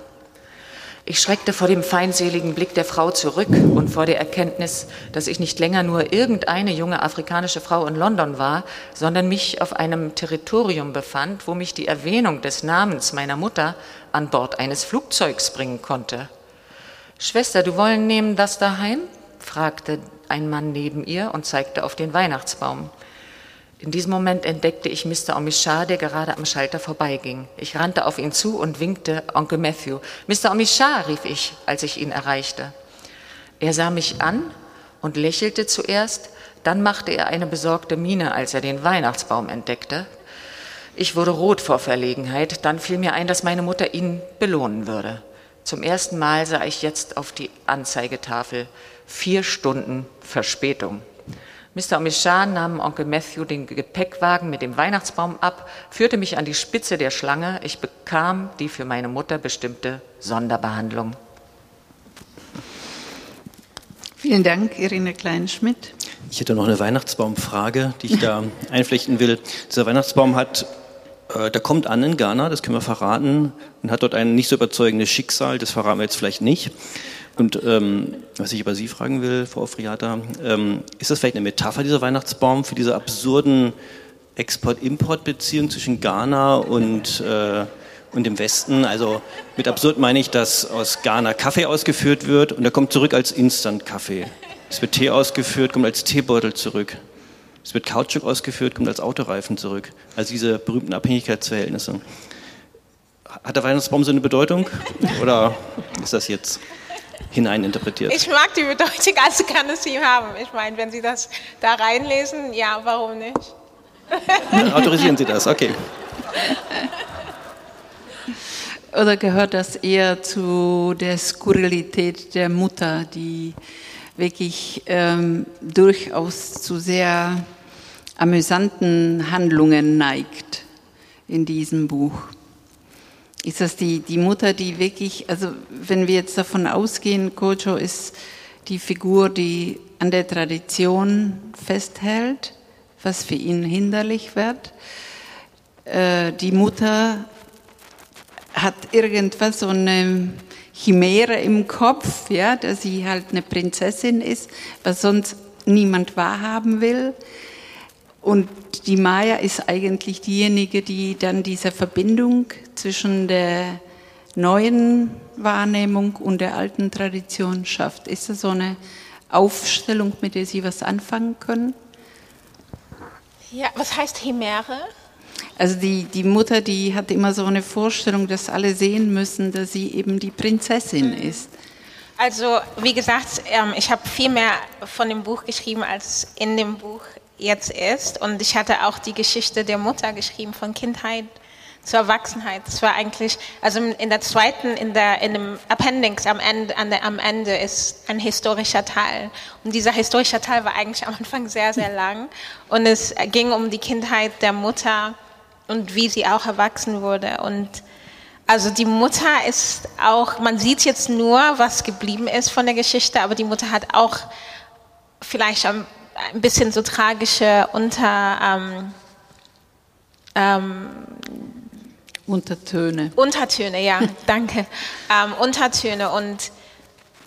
Ich schreckte vor dem feindseligen Blick der Frau zurück und vor der Erkenntnis, dass ich nicht länger nur irgendeine junge afrikanische Frau in London war, sondern mich auf einem Territorium befand, wo mich die Erwähnung des Namens meiner Mutter an Bord eines Flugzeugs bringen konnte. Schwester, du wollen nehmen das daheim? fragte ein Mann neben ihr und zeigte auf den Weihnachtsbaum. In diesem Moment entdeckte ich Mr. Omichard, der gerade am Schalter vorbeiging. Ich rannte auf ihn zu und winkte Onkel Matthew. Mr. Omichard, rief ich, als ich ihn erreichte. Er sah mich an und lächelte zuerst, dann machte er eine besorgte Miene, als er den Weihnachtsbaum entdeckte. Ich wurde rot vor Verlegenheit, dann fiel mir ein, dass meine Mutter ihn belohnen würde. Zum ersten Mal sah ich jetzt auf die Anzeigetafel vier Stunden Verspätung. Mr. Omichard nahm Onkel Matthew den Gepäckwagen mit dem Weihnachtsbaum ab, führte mich an die Spitze der Schlange. Ich bekam die für meine Mutter bestimmte Sonderbehandlung. Vielen Dank, Irene Kleinschmidt. Ich hätte noch eine Weihnachtsbaumfrage, die ich da einflechten will. Dieser Weihnachtsbaum hat, äh, der kommt an in Ghana, das können wir verraten, und hat dort ein nicht so überzeugendes Schicksal, das verraten wir jetzt vielleicht nicht. Und ähm, was ich über Sie fragen will, Frau Friata, ähm, ist das vielleicht eine Metapher, dieser Weihnachtsbaum, für diese absurden Export-Import-Beziehungen zwischen Ghana und, äh, und dem Westen? Also mit absurd meine ich, dass aus Ghana Kaffee ausgeführt wird und er kommt zurück als Instant-Kaffee. Es wird Tee ausgeführt, kommt als Teebeutel zurück. Es wird Kautschuk ausgeführt, kommt als Autoreifen zurück. Also diese berühmten Abhängigkeitsverhältnisse. Hat der Weihnachtsbaum so eine Bedeutung? Oder ist das jetzt hineininterpretiert. Ich mag die Bedeutung, also kann es sie haben. Ich meine, wenn Sie das da reinlesen, ja, warum nicht? autorisieren Sie das, okay. Oder gehört das eher zu der Skurrilität der Mutter, die wirklich ähm, durchaus zu sehr amüsanten Handlungen neigt in diesem Buch? ist das die, die Mutter, die wirklich, also wenn wir jetzt davon ausgehen, Kojo ist die Figur, die an der Tradition festhält, was für ihn hinderlich wird. Äh, die Mutter hat irgendwas, so eine Chimäre im Kopf, ja, dass sie halt eine Prinzessin ist, was sonst niemand wahrhaben will. Und die Maya ist eigentlich diejenige, die dann diese Verbindung zwischen der neuen Wahrnehmung und der alten Tradition schafft. Ist das so eine Aufstellung, mit der Sie was anfangen können? Ja, was heißt Chimäre? Also die, die Mutter, die hat immer so eine Vorstellung, dass alle sehen müssen, dass sie eben die Prinzessin mhm. ist. Also wie gesagt, ähm, ich habe viel mehr von dem Buch geschrieben, als in dem Buch jetzt ist. Und ich hatte auch die Geschichte der Mutter geschrieben, von Kindheit zur Erwachsenheit. Das war eigentlich, also in der zweiten, in, der, in dem Appendix am Ende, am Ende ist ein historischer Teil. Und dieser historische Teil war eigentlich am Anfang sehr, sehr lang. Und es ging um die Kindheit der Mutter und wie sie auch erwachsen wurde. Und also die Mutter ist auch, man sieht jetzt nur, was geblieben ist von der Geschichte, aber die Mutter hat auch vielleicht ein bisschen so tragische Unter, ähm, ähm, Untertöne. Untertöne, ja, danke. Ähm, Untertöne und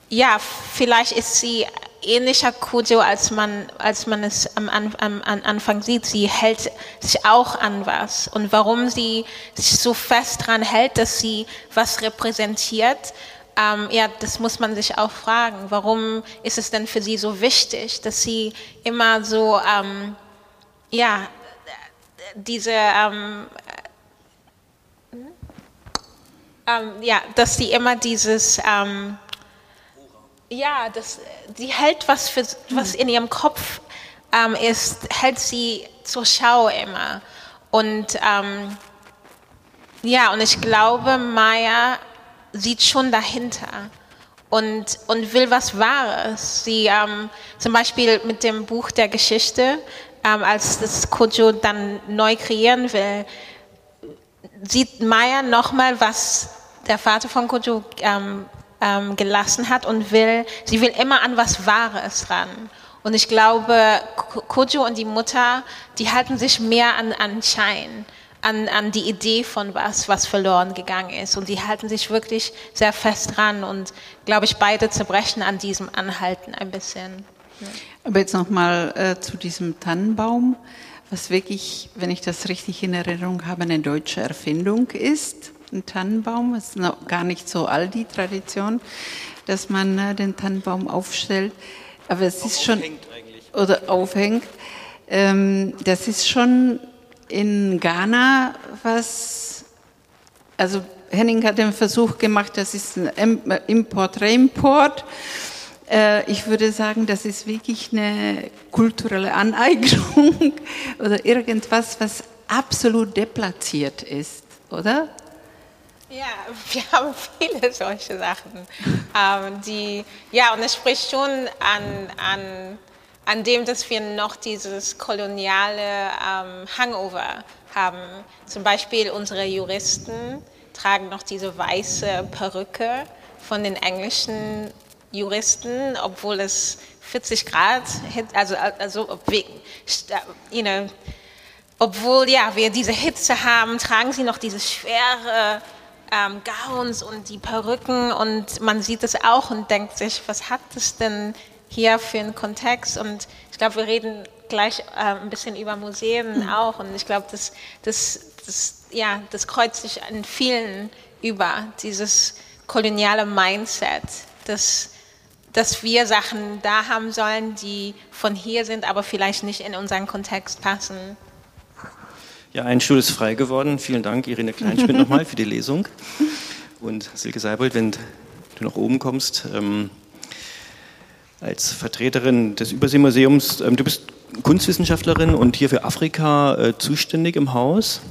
ja, vielleicht ist sie ähnlicher Kujo, als man, als man es am, am, am Anfang sieht. Sie hält sich auch an was. Und warum sie sich so fest daran hält, dass sie was repräsentiert, ähm, ja, das muss man sich auch fragen. Warum ist es denn für sie so wichtig, dass sie immer so, ähm, ja, diese, ähm, ähm, ja, dass sie immer dieses, ähm, ja, das, sie hält was, für, was in ihrem Kopf ähm, ist, hält sie zur Schau immer. Und ähm, Ja, und ich glaube, Maya sieht schon dahinter und, und will was Wahres. Sie ähm, zum Beispiel mit dem Buch der Geschichte, ähm, als das Kojo dann neu kreieren will, sieht Maya nochmal, was der Vater von Kojo ähm, ähm, gelassen hat und will, sie will immer an was Wahres ran. Und ich glaube, Kojo und die Mutter, die halten sich mehr an, an Schein an, an die Idee von was, was verloren gegangen ist. Und die halten sich wirklich sehr fest dran und, glaube ich, beide zerbrechen an diesem Anhalten ein bisschen. Ja. Aber jetzt nochmal äh, zu diesem Tannenbaum, was wirklich, wenn ich das richtig in Erinnerung habe, eine deutsche Erfindung ist. Ein Tannenbaum ist noch gar nicht so alt, die Tradition, dass man äh, den Tannenbaum aufstellt. Aber es ist schon. Oder aufhängt. Ähm, das ist schon in Ghana was, also Henning hat den Versuch gemacht, das ist ein Import-Reimport. Äh, ich würde sagen, das ist wirklich eine kulturelle Aneignung oder irgendwas, was absolut deplatziert ist, oder? Ja, wir haben viele solche Sachen, ähm, die, ja, und es spricht schon an, an an dem, dass wir noch dieses koloniale ähm, Hangover haben. Zum Beispiel unsere Juristen tragen noch diese weiße Perücke von den englischen Juristen, obwohl es 40 Grad, also, also you know, obwohl ja, wir diese Hitze haben, tragen sie noch diese schwere ähm, Gowns und die Perücken und man sieht es auch und denkt sich, was hat das denn hier für einen Kontext. Und ich glaube, wir reden gleich äh, ein bisschen über Museen mhm. auch. Und ich glaube, das, das, das, ja, das kreuzt sich an vielen über, dieses koloniale Mindset, dass, dass wir Sachen da haben sollen, die von hier sind, aber vielleicht nicht in unseren Kontext passen. Ja, ein Stuhl ist frei geworden. Vielen Dank, Irene Kleinschmidt, nochmal für die Lesung. Und Silke Seibold, wenn du nach oben kommst. Ähm als Vertreterin des Überseemuseums. Ähm, du bist Kunstwissenschaftlerin und hier für Afrika äh, zuständig im Haus.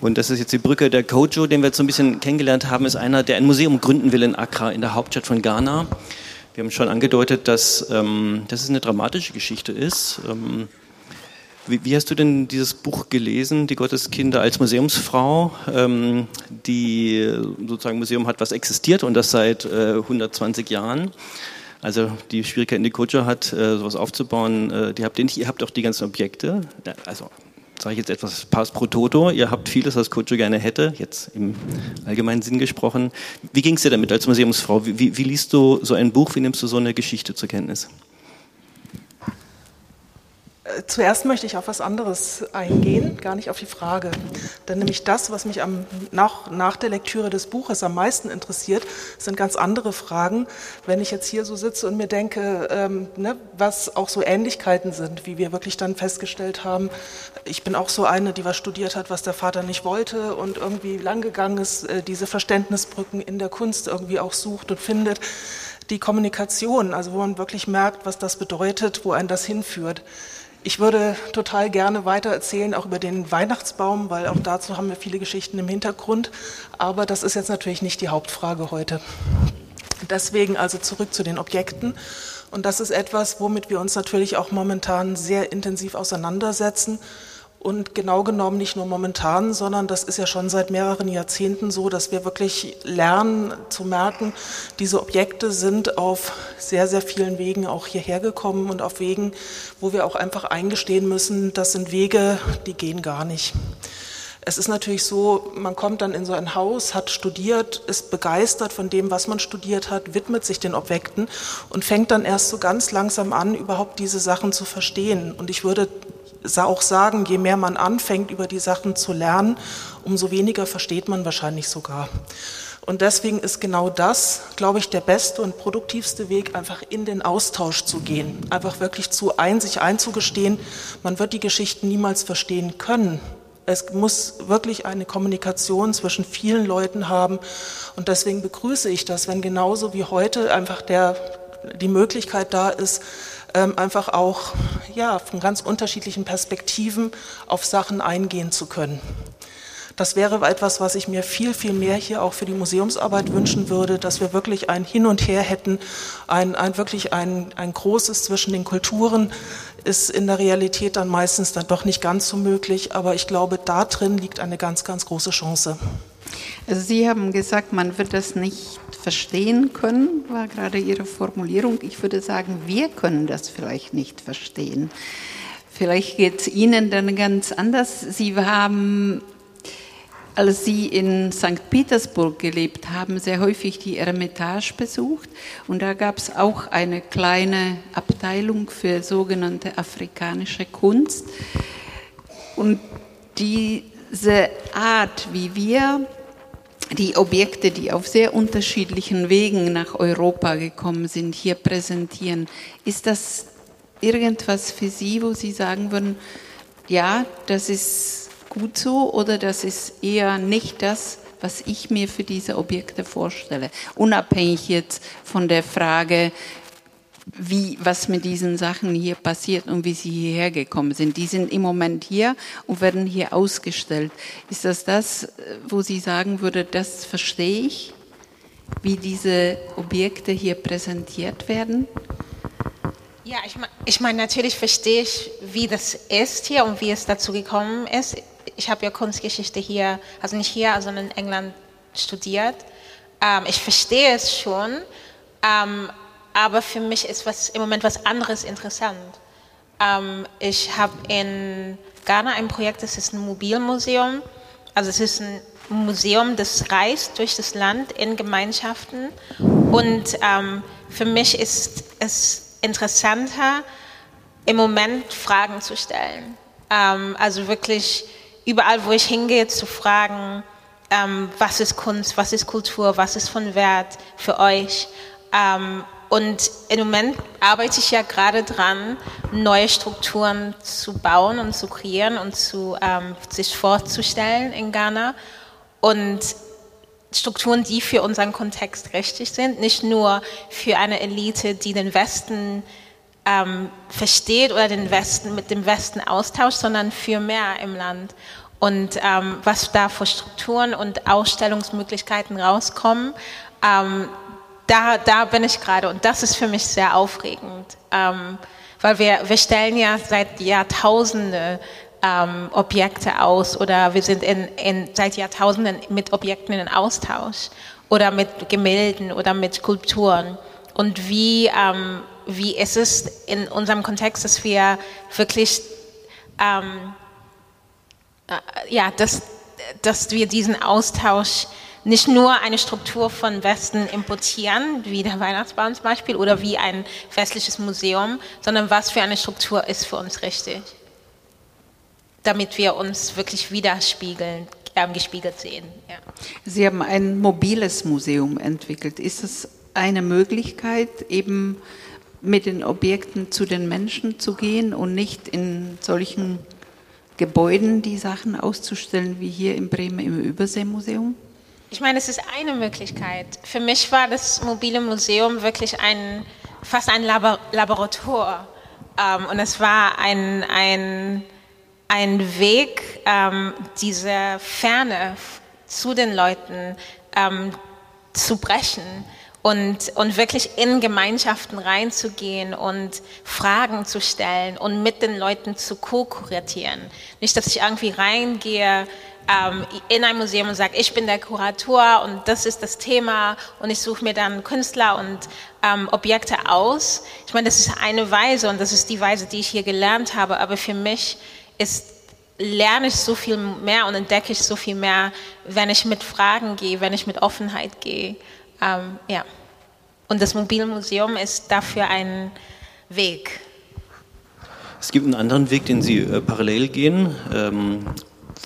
Und das ist jetzt die Brücke. Der Kojo, den wir jetzt so ein bisschen kennengelernt haben, ist einer, der ein Museum gründen will in Accra, in der Hauptstadt von Ghana. Wir haben schon angedeutet, dass, ähm, dass es eine dramatische Geschichte ist. Ähm, wie, wie, hast du denn dieses Buch gelesen, Die Gotteskinder, als Museumsfrau, ähm, die sozusagen Museum hat, was existiert und das seit äh, 120 Jahren? Also die Schwierigkeiten, die Coacher hat, äh, sowas aufzubauen, äh, die habt ihr nicht. Ihr habt auch die ganzen Objekte. Also sage ich jetzt etwas Pass pro Toto. Ihr habt vieles, was Coacher gerne hätte, jetzt im allgemeinen Sinn gesprochen. Wie ging es dir damit als Museumsfrau? Wie, wie, wie liest du so ein Buch? Wie nimmst du so eine Geschichte zur Kenntnis? Zuerst möchte ich auf was anderes eingehen, gar nicht auf die Frage. Denn nämlich das, was mich am, nach, nach der Lektüre des Buches am meisten interessiert, sind ganz andere Fragen. Wenn ich jetzt hier so sitze und mir denke, ähm, ne, was auch so Ähnlichkeiten sind, wie wir wirklich dann festgestellt haben. Ich bin auch so eine, die was studiert hat, was der Vater nicht wollte und irgendwie langgegangen ist, äh, diese Verständnisbrücken in der Kunst irgendwie auch sucht und findet die Kommunikation, also wo man wirklich merkt, was das bedeutet, wo einen das hinführt. Ich würde total gerne weiter erzählen, auch über den Weihnachtsbaum, weil auch dazu haben wir viele Geschichten im Hintergrund. Aber das ist jetzt natürlich nicht die Hauptfrage heute. Deswegen also zurück zu den Objekten. Und das ist etwas, womit wir uns natürlich auch momentan sehr intensiv auseinandersetzen. Und genau genommen nicht nur momentan, sondern das ist ja schon seit mehreren Jahrzehnten so, dass wir wirklich lernen zu merken, diese Objekte sind auf sehr, sehr vielen Wegen auch hierher gekommen und auf Wegen, wo wir auch einfach eingestehen müssen, das sind Wege, die gehen gar nicht. Es ist natürlich so, man kommt dann in so ein Haus, hat studiert, ist begeistert von dem, was man studiert hat, widmet sich den Objekten und fängt dann erst so ganz langsam an, überhaupt diese Sachen zu verstehen. Und ich würde auch sagen, je mehr man anfängt, über die Sachen zu lernen, umso weniger versteht man wahrscheinlich sogar. Und deswegen ist genau das, glaube ich, der beste und produktivste Weg, einfach in den Austausch zu gehen. Einfach wirklich zu ein, sich einzugestehen, man wird die Geschichten niemals verstehen können. Es muss wirklich eine Kommunikation zwischen vielen Leuten haben. Und deswegen begrüße ich das, wenn genauso wie heute einfach der, die Möglichkeit da ist, ähm, einfach auch ja, von ganz unterschiedlichen Perspektiven auf Sachen eingehen zu können. Das wäre etwas, was ich mir viel, viel mehr hier auch für die Museumsarbeit wünschen würde, dass wir wirklich ein Hin und Her hätten, ein, ein wirklich ein, ein großes zwischen den Kulturen ist in der Realität dann meistens dann doch nicht ganz so möglich, aber ich glaube, da drin liegt eine ganz, ganz große Chance. Also Sie haben gesagt, man wird das nicht verstehen können, war gerade Ihre Formulierung. Ich würde sagen, wir können das vielleicht nicht verstehen. Vielleicht geht es Ihnen dann ganz anders. Sie haben, als Sie in St. Petersburg gelebt haben, sehr häufig die Eremitage besucht. Und da gab es auch eine kleine Abteilung für sogenannte afrikanische Kunst. Und diese Art, wie wir die Objekte, die auf sehr unterschiedlichen Wegen nach Europa gekommen sind, hier präsentieren. Ist das irgendwas für Sie, wo Sie sagen würden, ja, das ist gut so oder das ist eher nicht das, was ich mir für diese Objekte vorstelle? Unabhängig jetzt von der Frage, wie, was mit diesen Sachen hier passiert und wie sie hierher gekommen sind. Die sind im Moment hier und werden hier ausgestellt. Ist das das, wo Sie sagen würde, das verstehe ich, wie diese Objekte hier präsentiert werden? Ja, ich meine, ich mein, natürlich verstehe ich, wie das ist hier und wie es dazu gekommen ist. Ich habe ja Kunstgeschichte hier, also nicht hier, sondern in England studiert. Ähm, ich verstehe es schon. Ähm, aber für mich ist was, im Moment was anderes interessant. Ähm, ich habe in Ghana ein Projekt, das ist ein Mobilmuseum. Also es ist ein Museum, das reist durch das Land in Gemeinschaften. Und ähm, für mich ist es interessanter, im Moment Fragen zu stellen. Ähm, also wirklich überall, wo ich hingehe, zu fragen, ähm, was ist Kunst, was ist Kultur, was ist von Wert für euch. Und im Moment arbeite ich ja gerade dran, neue Strukturen zu bauen und zu kreieren und zu, ähm, sich vorzustellen in Ghana. Und Strukturen, die für unseren Kontext richtig sind, nicht nur für eine Elite, die den Westen ähm, versteht oder den Westen mit dem Westen austauscht, sondern für mehr im Land. Und ähm, was da für Strukturen und Ausstellungsmöglichkeiten rauskommen, ähm, da, da bin ich gerade und das ist für mich sehr aufregend, ähm, weil wir, wir stellen ja seit Jahrtausenden ähm, Objekte aus oder wir sind in, in, seit Jahrtausenden mit Objekten in Austausch oder mit Gemälden oder mit Skulpturen. Und wie, ähm, wie ist es in unserem Kontext, dass wir wirklich, ähm, äh, ja, dass, dass wir diesen Austausch nicht nur eine Struktur von Westen importieren, wie der Weihnachtsbaum zum Beispiel, oder wie ein westliches Museum, sondern was für eine Struktur ist für uns richtig, damit wir uns wirklich widerspiegeln, äh, gespiegelt sehen. Ja. Sie haben ein mobiles Museum entwickelt. Ist es eine Möglichkeit, eben mit den Objekten zu den Menschen zu gehen und nicht in solchen Gebäuden die Sachen auszustellen, wie hier in Bremen im Überseemuseum? Ich meine, es ist eine Möglichkeit. Für mich war das mobile Museum wirklich ein, fast ein Labor Laborator. Ähm, und es war ein, ein, ein Weg, ähm, diese Ferne zu den Leuten ähm, zu brechen und, und wirklich in Gemeinschaften reinzugehen und Fragen zu stellen und mit den Leuten zu ko-kuratieren. Nicht, dass ich irgendwie reingehe, ähm, in ein Museum und sage, ich bin der Kurator und das ist das Thema und ich suche mir dann Künstler und ähm, Objekte aus. Ich meine, das ist eine Weise und das ist die Weise, die ich hier gelernt habe, aber für mich ist lerne ich so viel mehr und entdecke ich so viel mehr, wenn ich mit Fragen gehe, wenn ich mit Offenheit gehe. Ähm, ja. Und das Mobilmuseum ist dafür ein Weg. Es gibt einen anderen Weg, den Sie äh, parallel gehen. Ähm,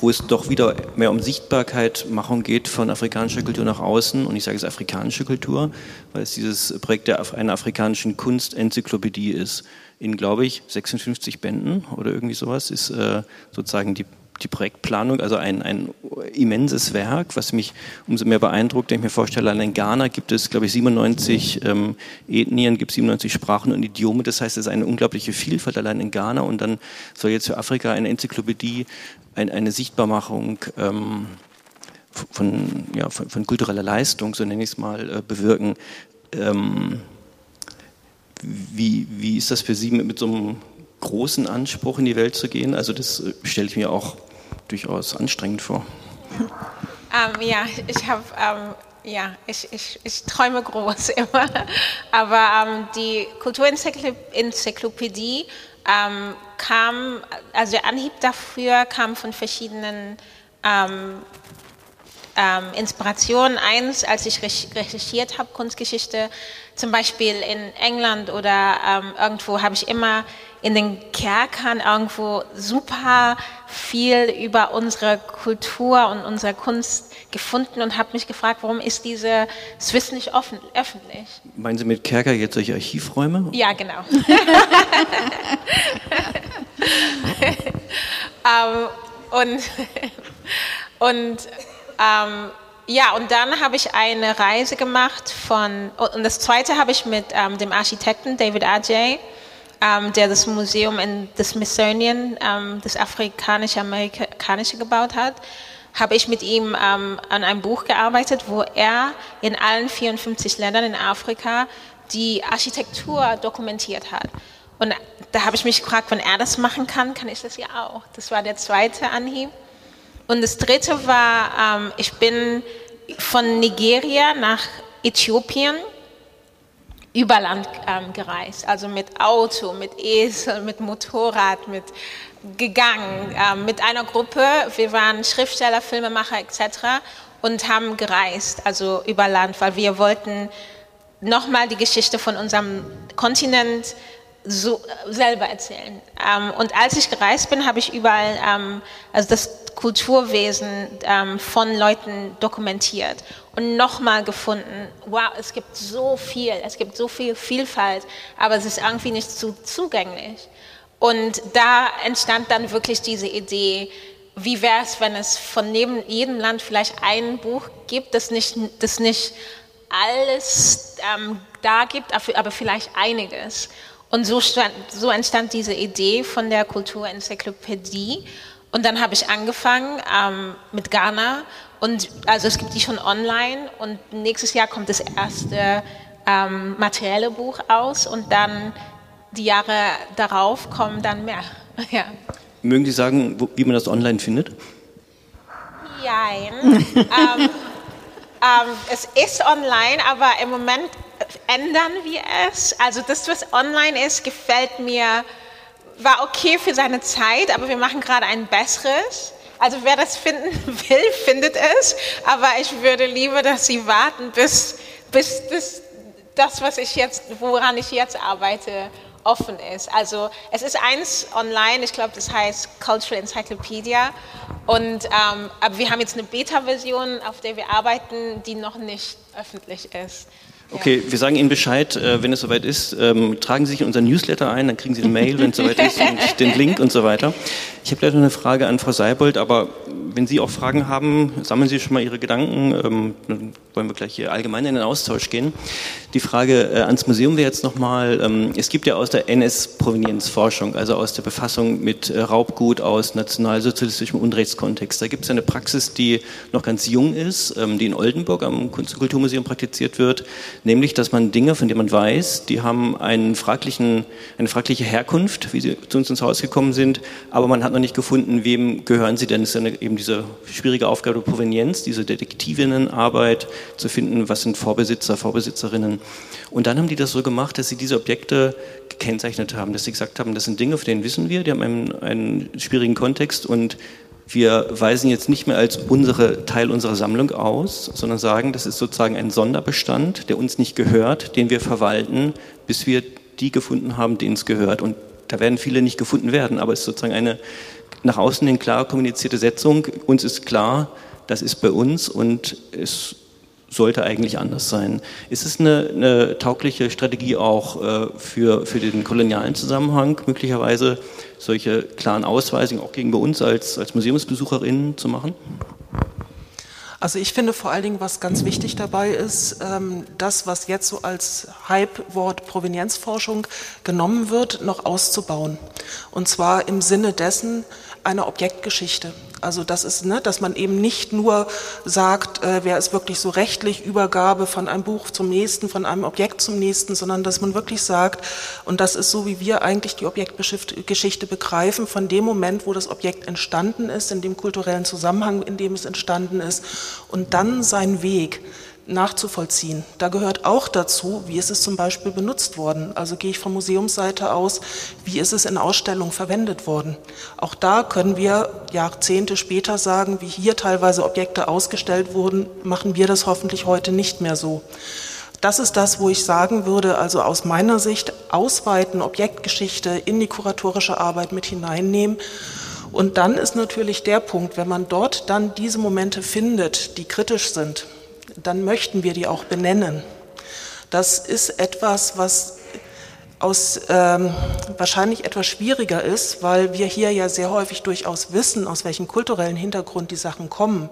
wo es doch wieder mehr um Sichtbarkeit, Machung geht von afrikanischer Kultur nach außen. Und ich sage es afrikanische Kultur, weil es dieses Projekt der, einer afrikanischen Kunstenzyklopädie ist. In, glaube ich, 56 Bänden oder irgendwie sowas ist äh, sozusagen die, die Projektplanung, also ein, ein immenses Werk, was mich umso mehr beeindruckt, wenn ich mir vorstelle, allein in Ghana gibt es, glaube ich, 97 ähm, Ethnien, gibt 97 Sprachen und Idiome. Das heißt, es ist eine unglaubliche Vielfalt allein in Ghana und dann soll jetzt für Afrika eine Enzyklopädie, ein, eine Sichtbarmachung ähm, von, ja, von, von, kultureller Leistung, so nenne ich es mal, äh, bewirken. Ähm, wie, wie ist das für Sie mit, mit so einem großen Anspruch in die Welt zu gehen? Also das äh, stelle ich mir auch durchaus anstrengend vor. Ähm, ja, ich habe, ähm, ja, ich, ich, ich träume groß immer. Aber ähm, die Kulturenzyklopädie kam, also der Anhieb dafür kam von verschiedenen Inspirationen. Eins, als ich recherchiert habe, Kunstgeschichte, zum Beispiel in England oder irgendwo, habe ich immer in den Kerkern irgendwo super viel über unsere Kultur und unsere Kunst gefunden und habe mich gefragt, warum ist dieses Wissen nicht offen, öffentlich? Meinen Sie mit Kerker jetzt solche Archivräume? Ja, genau. um, ähm, und und um, ja, und dann habe ich eine Reise gemacht von, und das zweite habe ich mit um, ähm, dem Architekten David Ajay ähm, der das Museum in das Smithsonian, ähm, das afrikanisch-amerikanische gebaut hat, habe ich mit ihm ähm, an einem Buch gearbeitet, wo er in allen 54 Ländern in Afrika die Architektur dokumentiert hat. Und da habe ich mich gefragt, wenn er das machen kann, kann ich das ja auch. Das war der zweite Anhieb. Und das dritte war, ähm, ich bin von Nigeria nach Äthiopien über Land ähm, gereist, also mit Auto, mit Esel, mit Motorrad, mit gegangen, ähm, mit einer Gruppe. Wir waren Schriftsteller, Filmemacher etc. und haben gereist, also über Land, weil wir wollten nochmal die Geschichte von unserem Kontinent so selber erzählen. Ähm, und als ich gereist bin, habe ich überall ähm, also das Kulturwesen ähm, von Leuten dokumentiert und nochmal gefunden, wow, es gibt so viel, es gibt so viel Vielfalt, aber es ist irgendwie nicht so zugänglich. Und da entstand dann wirklich diese Idee, wie wäre es, wenn es von neben jedem Land vielleicht ein Buch gibt, das nicht, das nicht alles ähm, da gibt, aber vielleicht einiges. Und so, stand, so entstand diese Idee von der Kulturenzyklopädie. Und dann habe ich angefangen ähm, mit Ghana. Und also es gibt die schon online. Und nächstes Jahr kommt das erste ähm, materielle Buch aus. Und dann die Jahre darauf kommen dann mehr. ja. Mögen Sie sagen, wie man das online findet? Nein. ähm, ähm, es ist online, aber im Moment ändern wir es. Also das, was online ist, gefällt mir, war okay für seine Zeit, aber wir machen gerade ein besseres. Also wer das finden will, findet es. Aber ich würde lieber, dass Sie warten, bis, bis, bis das, was ich jetzt, woran ich jetzt arbeite, offen ist. Also es ist eins online, ich glaube, das heißt Cultural Encyclopedia. Und ähm, aber wir haben jetzt eine Beta-Version, auf der wir arbeiten, die noch nicht öffentlich ist. Okay, wir sagen Ihnen Bescheid, äh, wenn es soweit ist. Ähm, tragen Sie sich in unseren Newsletter ein, dann kriegen Sie eine Mail, wenn es soweit ist, und den Link und so weiter. Ich habe gleich noch eine Frage an Frau Seibold, aber wenn Sie auch Fragen haben, sammeln Sie schon mal Ihre Gedanken. Ähm, dann wollen wir gleich hier allgemein in den Austausch gehen. Die Frage äh, ans Museum wäre jetzt nochmal, ähm, es gibt ja aus der NS-Provenienzforschung, also aus der Befassung mit äh, Raubgut aus nationalsozialistischem Unrechtskontext, da gibt es eine Praxis, die noch ganz jung ist, ähm, die in Oldenburg am Kunst- und Kulturmuseum praktiziert wird, nämlich, dass man Dinge, von denen man weiß, die haben einen fraglichen, eine fragliche Herkunft, wie sie zu uns ins Haus gekommen sind, aber man hat noch nicht gefunden, wem gehören sie denn. Es ist eine, eben diese schwierige Aufgabe der Provenienz, diese Detektivinnenarbeit zu finden, was sind Vorbesitzer, Vorbesitzerinnen. Und dann haben die das so gemacht, dass sie diese Objekte gekennzeichnet haben, dass sie gesagt haben, das sind Dinge, von denen wissen wir, die haben einen, einen schwierigen Kontext und wir weisen jetzt nicht mehr als unsere Teil unserer Sammlung aus, sondern sagen, das ist sozusagen ein Sonderbestand, der uns nicht gehört, den wir verwalten, bis wir die gefunden haben, denen es gehört. Und da werden viele nicht gefunden werden, aber es ist sozusagen eine nach außen hin klar kommunizierte Setzung. Uns ist klar, das ist bei uns und es sollte eigentlich anders sein. Ist es eine, eine taugliche Strategie auch äh, für, für den kolonialen Zusammenhang, möglicherweise solche klaren Ausweisungen auch gegenüber uns als, als Museumsbesucherinnen zu machen? Also ich finde vor allen Dingen, was ganz wichtig dabei ist, ähm, das, was jetzt so als Hype-Wort Provenienzforschung genommen wird, noch auszubauen. Und zwar im Sinne dessen einer Objektgeschichte. Also das ist, ne, dass man eben nicht nur sagt, äh, wer ist wirklich so rechtlich Übergabe von einem Buch zum nächsten, von einem Objekt zum nächsten, sondern dass man wirklich sagt, und das ist so, wie wir eigentlich die Objektgeschichte begreifen, von dem Moment, wo das Objekt entstanden ist, in dem kulturellen Zusammenhang, in dem es entstanden ist, und dann sein Weg nachzuvollziehen. Da gehört auch dazu, wie ist es zum Beispiel benutzt worden. Also gehe ich von Museumsseite aus, wie ist es in Ausstellungen verwendet worden. Auch da können wir Jahrzehnte später sagen, wie hier teilweise Objekte ausgestellt wurden, machen wir das hoffentlich heute nicht mehr so. Das ist das, wo ich sagen würde, also aus meiner Sicht ausweiten, Objektgeschichte in die kuratorische Arbeit mit hineinnehmen. Und dann ist natürlich der Punkt, wenn man dort dann diese Momente findet, die kritisch sind, dann möchten wir die auch benennen. Das ist etwas, was aus, ähm, wahrscheinlich etwas schwieriger ist, weil wir hier ja sehr häufig durchaus wissen, aus welchem kulturellen Hintergrund die Sachen kommen.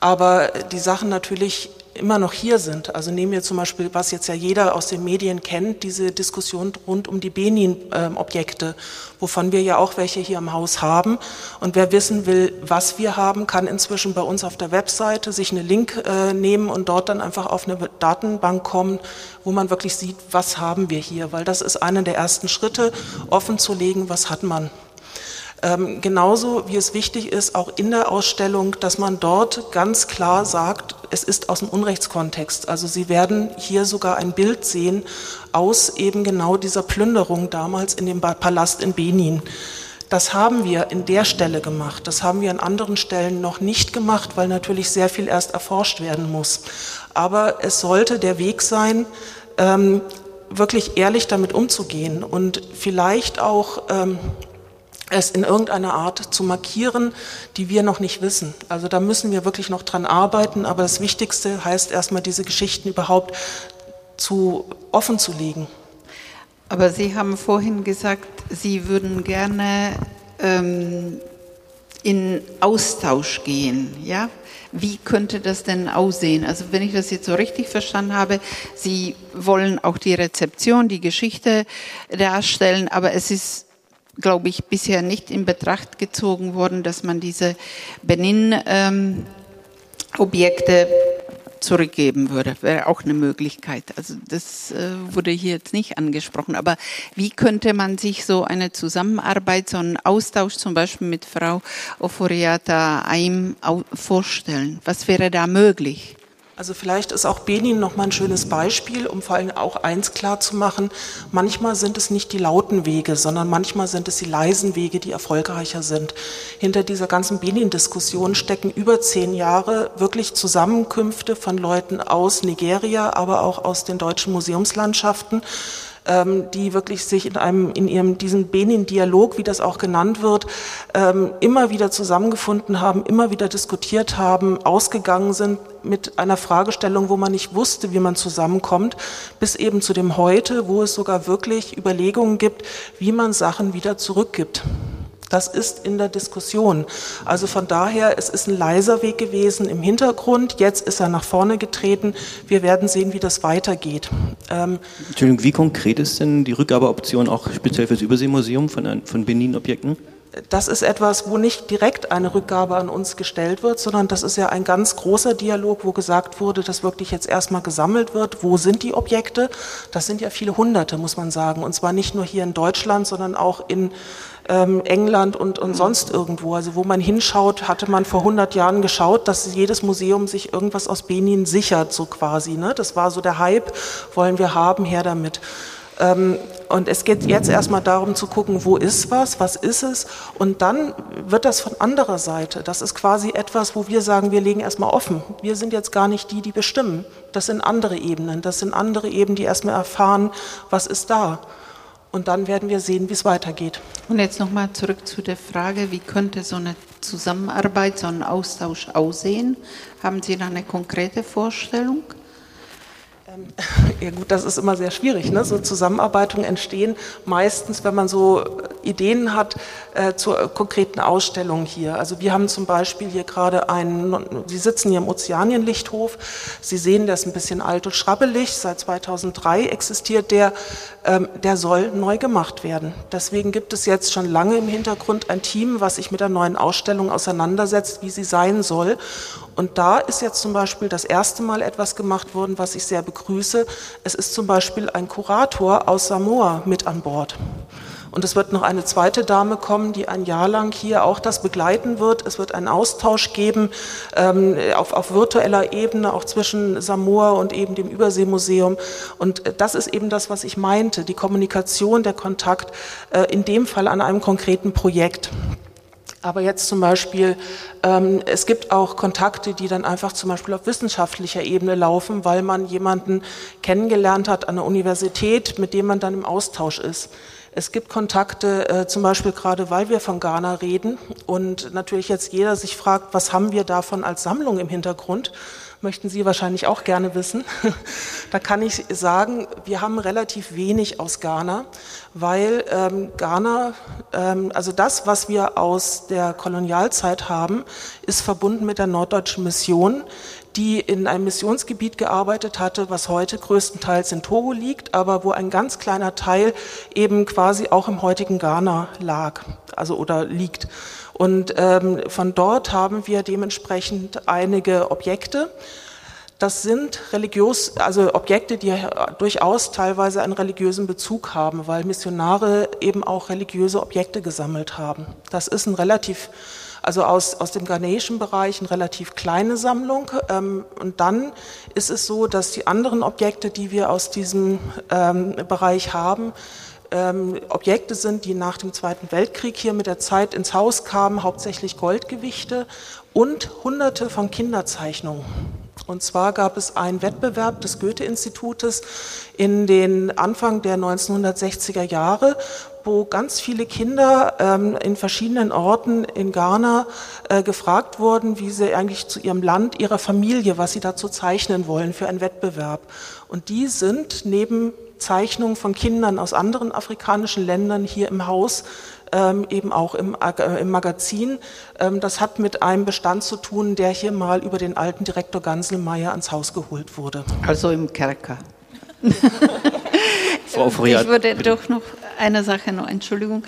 Aber die Sachen natürlich immer noch hier sind. Also nehmen wir zum Beispiel, was jetzt ja jeder aus den Medien kennt, diese Diskussion rund um die Benin-Objekte, wovon wir ja auch welche hier im Haus haben. Und wer wissen will, was wir haben, kann inzwischen bei uns auf der Webseite sich einen Link äh, nehmen und dort dann einfach auf eine Datenbank kommen, wo man wirklich sieht, was haben wir hier. Weil das ist einer der ersten Schritte, offen zu legen, was hat man. Ähm, genauso wie es wichtig ist, auch in der Ausstellung, dass man dort ganz klar sagt, es ist aus dem Unrechtskontext. Also Sie werden hier sogar ein Bild sehen aus eben genau dieser Plünderung damals in dem Palast in Benin. Das haben wir in der Stelle gemacht. Das haben wir an anderen Stellen noch nicht gemacht, weil natürlich sehr viel erst erforscht werden muss. Aber es sollte der Weg sein, ähm, wirklich ehrlich damit umzugehen und vielleicht auch ähm, es in irgendeiner Art zu markieren, die wir noch nicht wissen. Also da müssen wir wirklich noch dran arbeiten, aber das Wichtigste heißt erstmal, diese Geschichten überhaupt zu offen zu legen. Aber Sie haben vorhin gesagt, Sie würden gerne ähm, in Austausch gehen, ja? Wie könnte das denn aussehen? Also wenn ich das jetzt so richtig verstanden habe, Sie wollen auch die Rezeption, die Geschichte darstellen, aber es ist glaube ich, bisher nicht in Betracht gezogen worden, dass man diese Benin-Objekte ähm, zurückgeben würde. Wäre auch eine Möglichkeit. Also das äh, wurde hier jetzt nicht angesprochen. Aber wie könnte man sich so eine Zusammenarbeit, so einen Austausch zum Beispiel mit Frau Oforiata Aim vorstellen? Was wäre da möglich? Also vielleicht ist auch Benin noch mal ein schönes Beispiel, um vor allem auch eins klar zu machen. Manchmal sind es nicht die lauten Wege, sondern manchmal sind es die leisen Wege, die erfolgreicher sind. Hinter dieser ganzen Benin-Diskussion stecken über zehn Jahre wirklich Zusammenkünfte von Leuten aus Nigeria, aber auch aus den deutschen Museumslandschaften ähm, die wirklich sich in einem, in ihrem, diesem Benin-Dialog, wie das auch genannt wird, ähm, immer wieder zusammengefunden haben, immer wieder diskutiert haben, ausgegangen sind mit einer Fragestellung, wo man nicht wusste, wie man zusammenkommt, bis eben zu dem Heute, wo es sogar wirklich Überlegungen gibt, wie man Sachen wieder zurückgibt. Das ist in der Diskussion. Also von daher, es ist ein leiser Weg gewesen im Hintergrund. Jetzt ist er nach vorne getreten. Wir werden sehen, wie das weitergeht. Ähm Entschuldigung, wie konkret ist denn die Rückgabeoption auch speziell für das Überseemuseum von, von Benin-Objekten? Das ist etwas, wo nicht direkt eine Rückgabe an uns gestellt wird, sondern das ist ja ein ganz großer Dialog, wo gesagt wurde, dass wirklich jetzt erstmal gesammelt wird, wo sind die Objekte. Das sind ja viele Hunderte, muss man sagen. Und zwar nicht nur hier in Deutschland, sondern auch in ähm, England und, und sonst irgendwo. Also wo man hinschaut, hatte man vor 100 Jahren geschaut, dass jedes Museum sich irgendwas aus Benin sichert, so quasi. Ne? Das war so der Hype, wollen wir haben, her damit. Ähm, und es geht jetzt erstmal darum zu gucken, wo ist was, was ist es? Und dann wird das von anderer Seite. Das ist quasi etwas, wo wir sagen, wir legen erstmal offen. Wir sind jetzt gar nicht die, die bestimmen. Das sind andere Ebenen. Das sind andere Ebenen, die erstmal erfahren, was ist da. Und dann werden wir sehen, wie es weitergeht. Und jetzt nochmal zurück zu der Frage, wie könnte so eine Zusammenarbeit, so ein Austausch aussehen? Haben Sie da eine konkrete Vorstellung? Ja gut, das ist immer sehr schwierig. Ne? So Zusammenarbeitungen entstehen meistens, wenn man so Ideen hat äh, zur konkreten Ausstellung hier. Also wir haben zum Beispiel hier gerade einen, Sie sitzen hier im Ozeanienlichthof. Sie sehen, der ist ein bisschen alt und schrabbelig. Seit 2003 existiert der. Ähm, der soll neu gemacht werden. Deswegen gibt es jetzt schon lange im Hintergrund ein Team, was sich mit der neuen Ausstellung auseinandersetzt, wie sie sein soll. Und da ist jetzt zum Beispiel das erste Mal etwas gemacht worden, was ich sehr begrüße. Es ist zum Beispiel ein Kurator aus Samoa mit an Bord. Und es wird noch eine zweite Dame kommen, die ein Jahr lang hier auch das begleiten wird. Es wird einen Austausch geben ähm, auf, auf virtueller Ebene, auch zwischen Samoa und eben dem Überseemuseum. Und äh, das ist eben das, was ich meinte, die Kommunikation, der Kontakt, äh, in dem Fall an einem konkreten Projekt. Aber jetzt zum Beispiel, ähm, es gibt auch Kontakte, die dann einfach zum Beispiel auf wissenschaftlicher Ebene laufen, weil man jemanden kennengelernt hat an der Universität, mit dem man dann im Austausch ist. Es gibt Kontakte, äh, zum Beispiel gerade weil wir von Ghana reden und natürlich jetzt jeder sich fragt, was haben wir davon als Sammlung im Hintergrund? Möchten Sie wahrscheinlich auch gerne wissen. da kann ich sagen, wir haben relativ wenig aus Ghana, weil ähm, Ghana, ähm, also das, was wir aus der Kolonialzeit haben, ist verbunden mit der Norddeutschen Mission, die in einem Missionsgebiet gearbeitet hatte, was heute größtenteils in Togo liegt, aber wo ein ganz kleiner Teil eben quasi auch im heutigen Ghana lag, also oder liegt. Und ähm, von dort haben wir dementsprechend einige Objekte. Das sind religiös, also Objekte, die durchaus teilweise einen religiösen Bezug haben, weil Missionare eben auch religiöse Objekte gesammelt haben. Das ist ein relativ also aus, aus dem ghanäischen Bereich eine relativ kleine Sammlung. Ähm, und dann ist es so, dass die anderen Objekte, die wir aus diesem ähm, Bereich haben, ähm, Objekte sind, die nach dem Zweiten Weltkrieg hier mit der Zeit ins Haus kamen, hauptsächlich Goldgewichte und hunderte von Kinderzeichnungen. Und zwar gab es einen Wettbewerb des Goethe-Institutes in den Anfang der 1960er Jahre, wo ganz viele Kinder ähm, in verschiedenen Orten in Ghana äh, gefragt wurden, wie sie eigentlich zu ihrem Land, ihrer Familie, was sie dazu zeichnen wollen für einen Wettbewerb. Und die sind neben Zeichnungen von Kindern aus anderen afrikanischen Ländern hier im Haus, ähm, eben auch im, äh, im Magazin. Ähm, das hat mit einem Bestand zu tun, der hier mal über den alten Direktor Ganselmeier ans Haus geholt wurde. Also im Kerker. Frau ich würde doch noch eine Sache noch, Entschuldigung.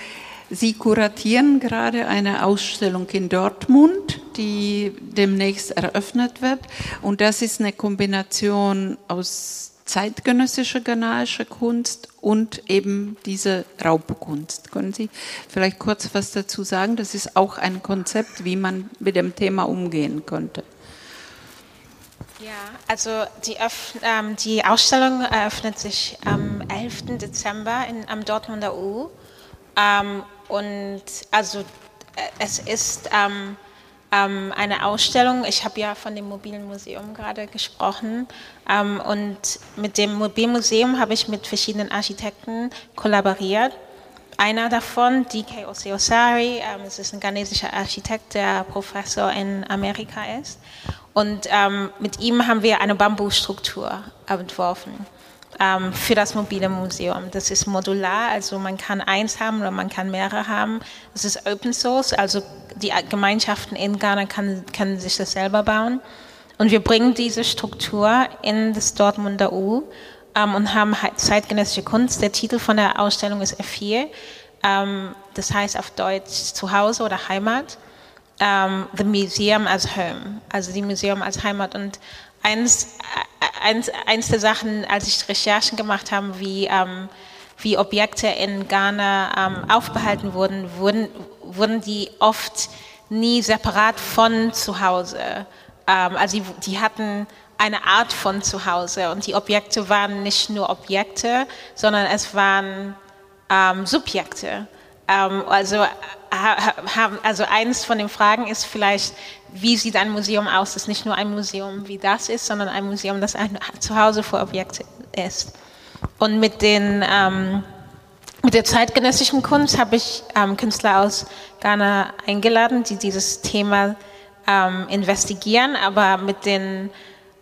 Sie kuratieren gerade eine Ausstellung in Dortmund, die demnächst eröffnet wird. Und das ist eine Kombination aus zeitgenössische ghanaische Kunst und eben diese Raubkunst. Können Sie vielleicht kurz was dazu sagen? Das ist auch ein Konzept, wie man mit dem Thema umgehen könnte. Ja, also die, ähm, die Ausstellung eröffnet sich am 11. Dezember in, am Dortmunder U. Ähm, und also äh, es ist ähm, ähm, eine Ausstellung. Ich habe ja von dem mobilen Museum gerade gesprochen. Ähm, und mit dem Mobilmuseum habe ich mit verschiedenen Architekten kollaboriert. Einer davon, D.K. Oseosari, ähm, es ist ein ghanesischer Architekt, der Professor in Amerika ist. Und ähm, mit ihm haben wir eine Bambusstruktur entworfen ähm, für das mobile Museum. Das ist modular, also man kann eins haben oder man kann mehrere haben. Das ist Open Source, also die Gemeinschaften in Ghana kann, können sich das selber bauen. Und wir bringen diese Struktur in das Dortmunder U ähm, und haben zeitgenössische Kunst. Der Titel von der Ausstellung ist F4. Ähm, das heißt auf Deutsch Zuhause oder Heimat. Um, ähm, the Museum as Home, also die Museum als Heimat. Und eins, eins, eins der Sachen, als ich Recherchen gemacht habe, wie, ähm, wie Objekte in Ghana ähm, aufbehalten wurden, wurden, wurden die oft nie separat von zu Hause. Ähm, also die, die hatten eine Art von Zuhause und die Objekte waren nicht nur Objekte, sondern es waren ähm, Subjekte. Ähm, also, ha, also eines von den Fragen ist vielleicht, wie sieht ein Museum aus, das nicht nur ein Museum wie das ist, sondern ein Museum, das ein Zuhause für Objekte ist. Und mit den, ähm, mit der zeitgenössischen Kunst habe ich ähm, Künstler aus Ghana eingeladen, die dieses Thema ähm, investigieren, aber mit den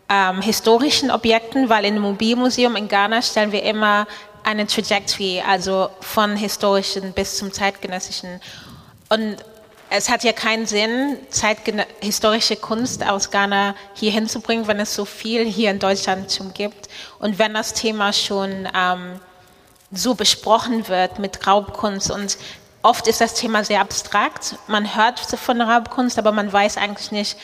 ähm, historischen Objekten, weil in dem Mobilmuseum in Ghana stellen wir immer eine Trajectory, also von historischen bis zum zeitgenössischen. Und es hat ja keinen Sinn, historische Kunst aus Ghana hier hinzubringen, wenn es so viel hier in Deutschland schon gibt. Und wenn das Thema schon ähm, so besprochen wird mit Raubkunst und oft ist das Thema sehr abstrakt. Man hört von Raubkunst, aber man weiß eigentlich nicht,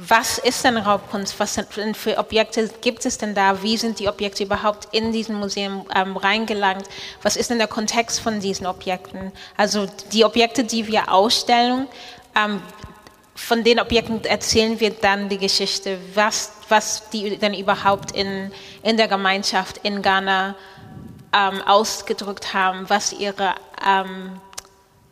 was ist denn Raubkunst? Was sind für Objekte gibt es denn da? Wie sind die Objekte überhaupt in diesem Museum ähm, reingelangt? Was ist denn der Kontext von diesen Objekten? Also die Objekte, die wir ausstellen, ähm, von den Objekten erzählen wir dann die Geschichte, was, was die denn überhaupt in, in der Gemeinschaft in Ghana ähm, ausgedrückt haben, was ihre ähm,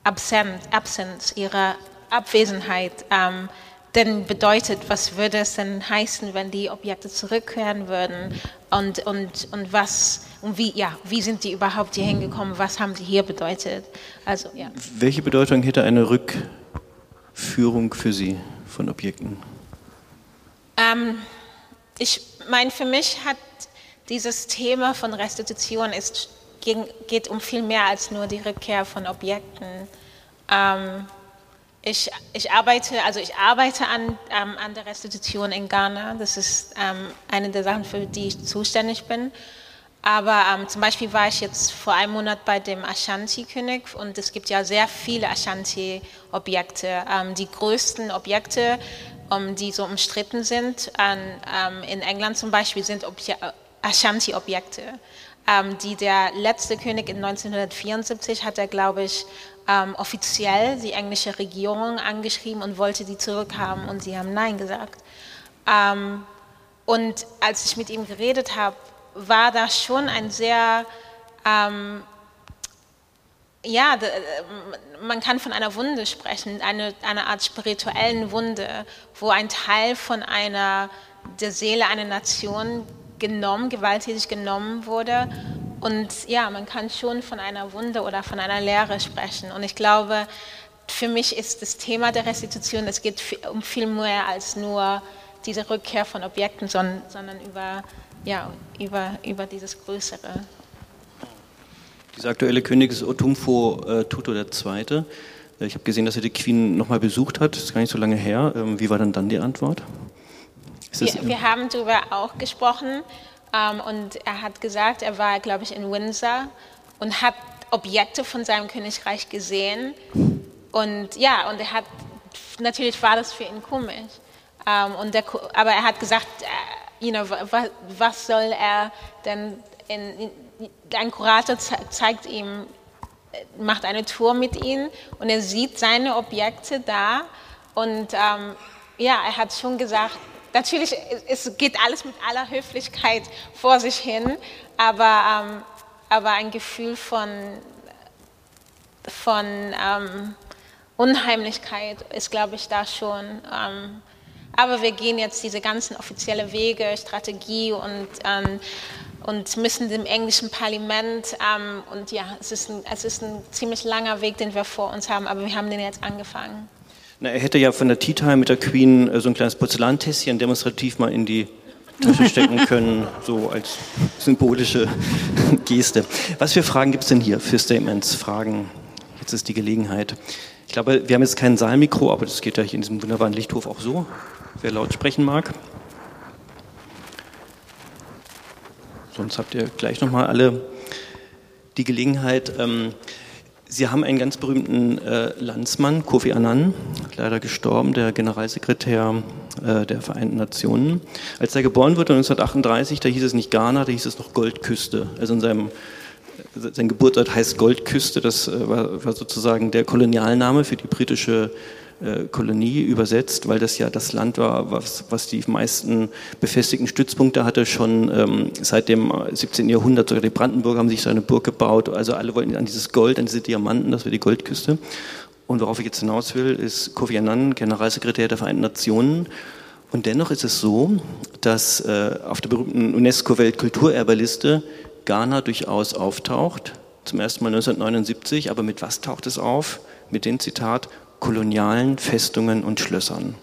Absenz, Absenz, ihre Abwesenheit ähm, denn bedeutet, was würde es denn heißen, wenn die Objekte zurückkehren würden und, und, und was und wie, ja, wie sind die überhaupt hier hingekommen, was haben die hier bedeutet? Also, ja. Welche Bedeutung hätte eine Rückführung für Sie von Objekten? Ähm, ich meine, für mich hat dieses Thema von Restitution ist, geht um viel mehr als nur die Rückkehr von Objekten. Ähm, ich, ich, arbeite, also ich arbeite an, ähm, an der Restitution in Ghana. Das ist ähm, eine der Sachen, für die ich zuständig bin. Aber ähm, zum Beispiel war ich jetzt vor einem Monat bei dem Ashanti-König und es gibt ja sehr viele Ashanti-Objekte. Ähm, die größten Objekte, um, die so umstritten sind, an, ähm, in England zum Beispiel, sind Ashanti-Objekte. Ähm, die der letzte König in 1974 hat er, glaube ich, ähm, offiziell die englische Regierung angeschrieben und wollte die zurückhaben und sie haben Nein gesagt. Ähm, und als ich mit ihm geredet habe, war das schon ein sehr, ähm, ja, äh, man kann von einer Wunde sprechen, eine, eine Art spirituellen Wunde, wo ein Teil von einer, der Seele einer Nation genommen, gewalttätig genommen wurde und ja, man kann schon von einer Wunde oder von einer Lehre sprechen. Und ich glaube, für mich ist das Thema der Restitution, es geht um viel mehr als nur diese Rückkehr von Objekten, sondern, sondern über, ja, über, über dieses Größere. Dieser aktuelle König ist Otumfo äh, Tuto II. Ich habe gesehen, dass er die Queen nochmal besucht hat. Das ist gar nicht so lange her. Ähm, wie war dann dann die Antwort? Wir, wir, haben darüber auch gesprochen. Ähm, und er hat gesagt, er war, glaube ich, in Windsor und hat Objekte von seinem Königreich gesehen. Und ja, und er hat, natürlich war das für ihn komisch. Ähm, und der, aber er hat gesagt, äh, you know, was, soll er denn, in, in, ein Kurator zeigt ihm, äh, macht eine Tour mit ihm und er sieht seine Objekte da. Und ähm, ja, er hat schon gesagt, natürlich, es geht alles mit aller Höflichkeit vor sich hin, aber, ähm, aber ein Gefühl von, von ähm, Unheimlichkeit ist, glaube ich, da schon. Ähm, aber wir gehen jetzt diese ganzen offiziellen Wege, Strategie und, ähm, und müssen dem englischen Parlament ähm, und ja, es ist, ein, es ist ein ziemlich langer Weg, den wir vor uns haben, aber wir haben den jetzt angefangen. Na, er hätte ja von der Tea Time mit der Queen äh, so ein kleines Porzellantässchen demonstrativ mal in die Tasche stecken können, so als symbolische Geste. Was für Fragen gibt es denn hier für Statements, Fragen? Jetzt ist die Gelegenheit. Ich glaube, wir haben jetzt kein Saalmikro, aber das geht ja hier in diesem wunderbaren Lichthof auch so, wer laut sprechen mag. Sonst habt ihr gleich nochmal alle die Gelegenheit. Ähm, Sie haben einen ganz berühmten äh, Landsmann, Kofi Annan, leider gestorben, der Generalsekretär äh, der Vereinten Nationen. Als er geboren wurde 1938, da hieß es nicht Ghana, da hieß es noch Goldküste. Also in seinem sein Geburtsort heißt Goldküste, das äh, war, war sozusagen der Kolonialname für die britische äh, Kolonie übersetzt, weil das ja das Land war, was, was die meisten befestigten Stützpunkte hatte, schon ähm, seit dem 17. Jahrhundert. Sogar die Brandenburger haben sich so eine Burg gebaut. Also alle wollten an dieses Gold, an diese Diamanten, das wäre die Goldküste. Und worauf ich jetzt hinaus will, ist Kofi Annan, Generalsekretär der Vereinten Nationen. Und dennoch ist es so, dass äh, auf der berühmten UNESCO-Weltkulturerbeliste Ghana durchaus auftaucht, zum ersten Mal 1979, aber mit was taucht es auf? Mit dem Zitat kolonialen Festungen und Schlössern.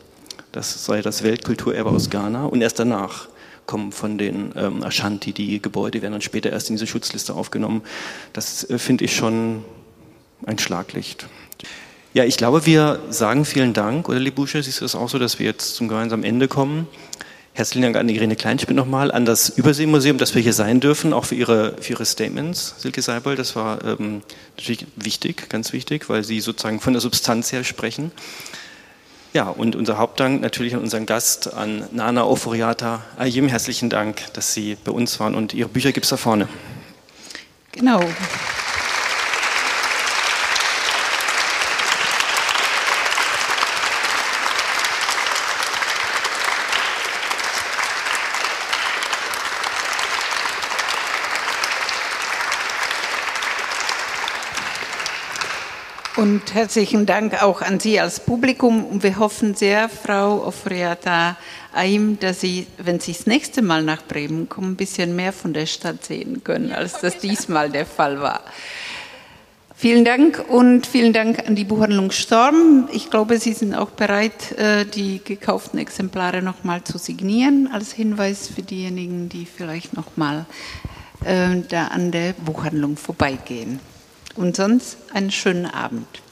Das sei das Weltkulturerbe aus Ghana und erst danach kommen von den ähm, Ashanti die Gebäude, werden dann später erst in diese Schutzliste aufgenommen. Das äh, finde ich schon ein Schlaglicht. Ja, ich glaube, wir sagen vielen Dank, oder Libusche, siehst du es auch so, dass wir jetzt zum gemeinsamen Ende kommen? Herzlichen Dank an Irene Kleinschmidt nochmal, an das Überseemuseum, dass wir hier sein dürfen, auch für Ihre, für ihre Statements, Silke Seibold. Das war ähm, natürlich wichtig, ganz wichtig, weil Sie sozusagen von der Substanz her sprechen. Ja, und unser Hauptdank natürlich an unseren Gast, an Nana Oforiata Ayim. Herzlichen Dank, dass Sie bei uns waren und Ihre Bücher gibt es da vorne. Genau. Und herzlichen Dank auch an Sie als Publikum. Und wir hoffen sehr, Frau Ofriata Aim, dass Sie, wenn Sie das nächste Mal nach Bremen kommen, ein bisschen mehr von der Stadt sehen können, als das diesmal der Fall war. Vielen Dank und vielen Dank an die Buchhandlung Storm. Ich glaube, Sie sind auch bereit, äh, die gekauften Exemplare nochmal zu signieren, als Hinweis für diejenigen, die vielleicht nochmal äh, da an der Buchhandlung vorbeigehen. Und sonst einen schönen Abend.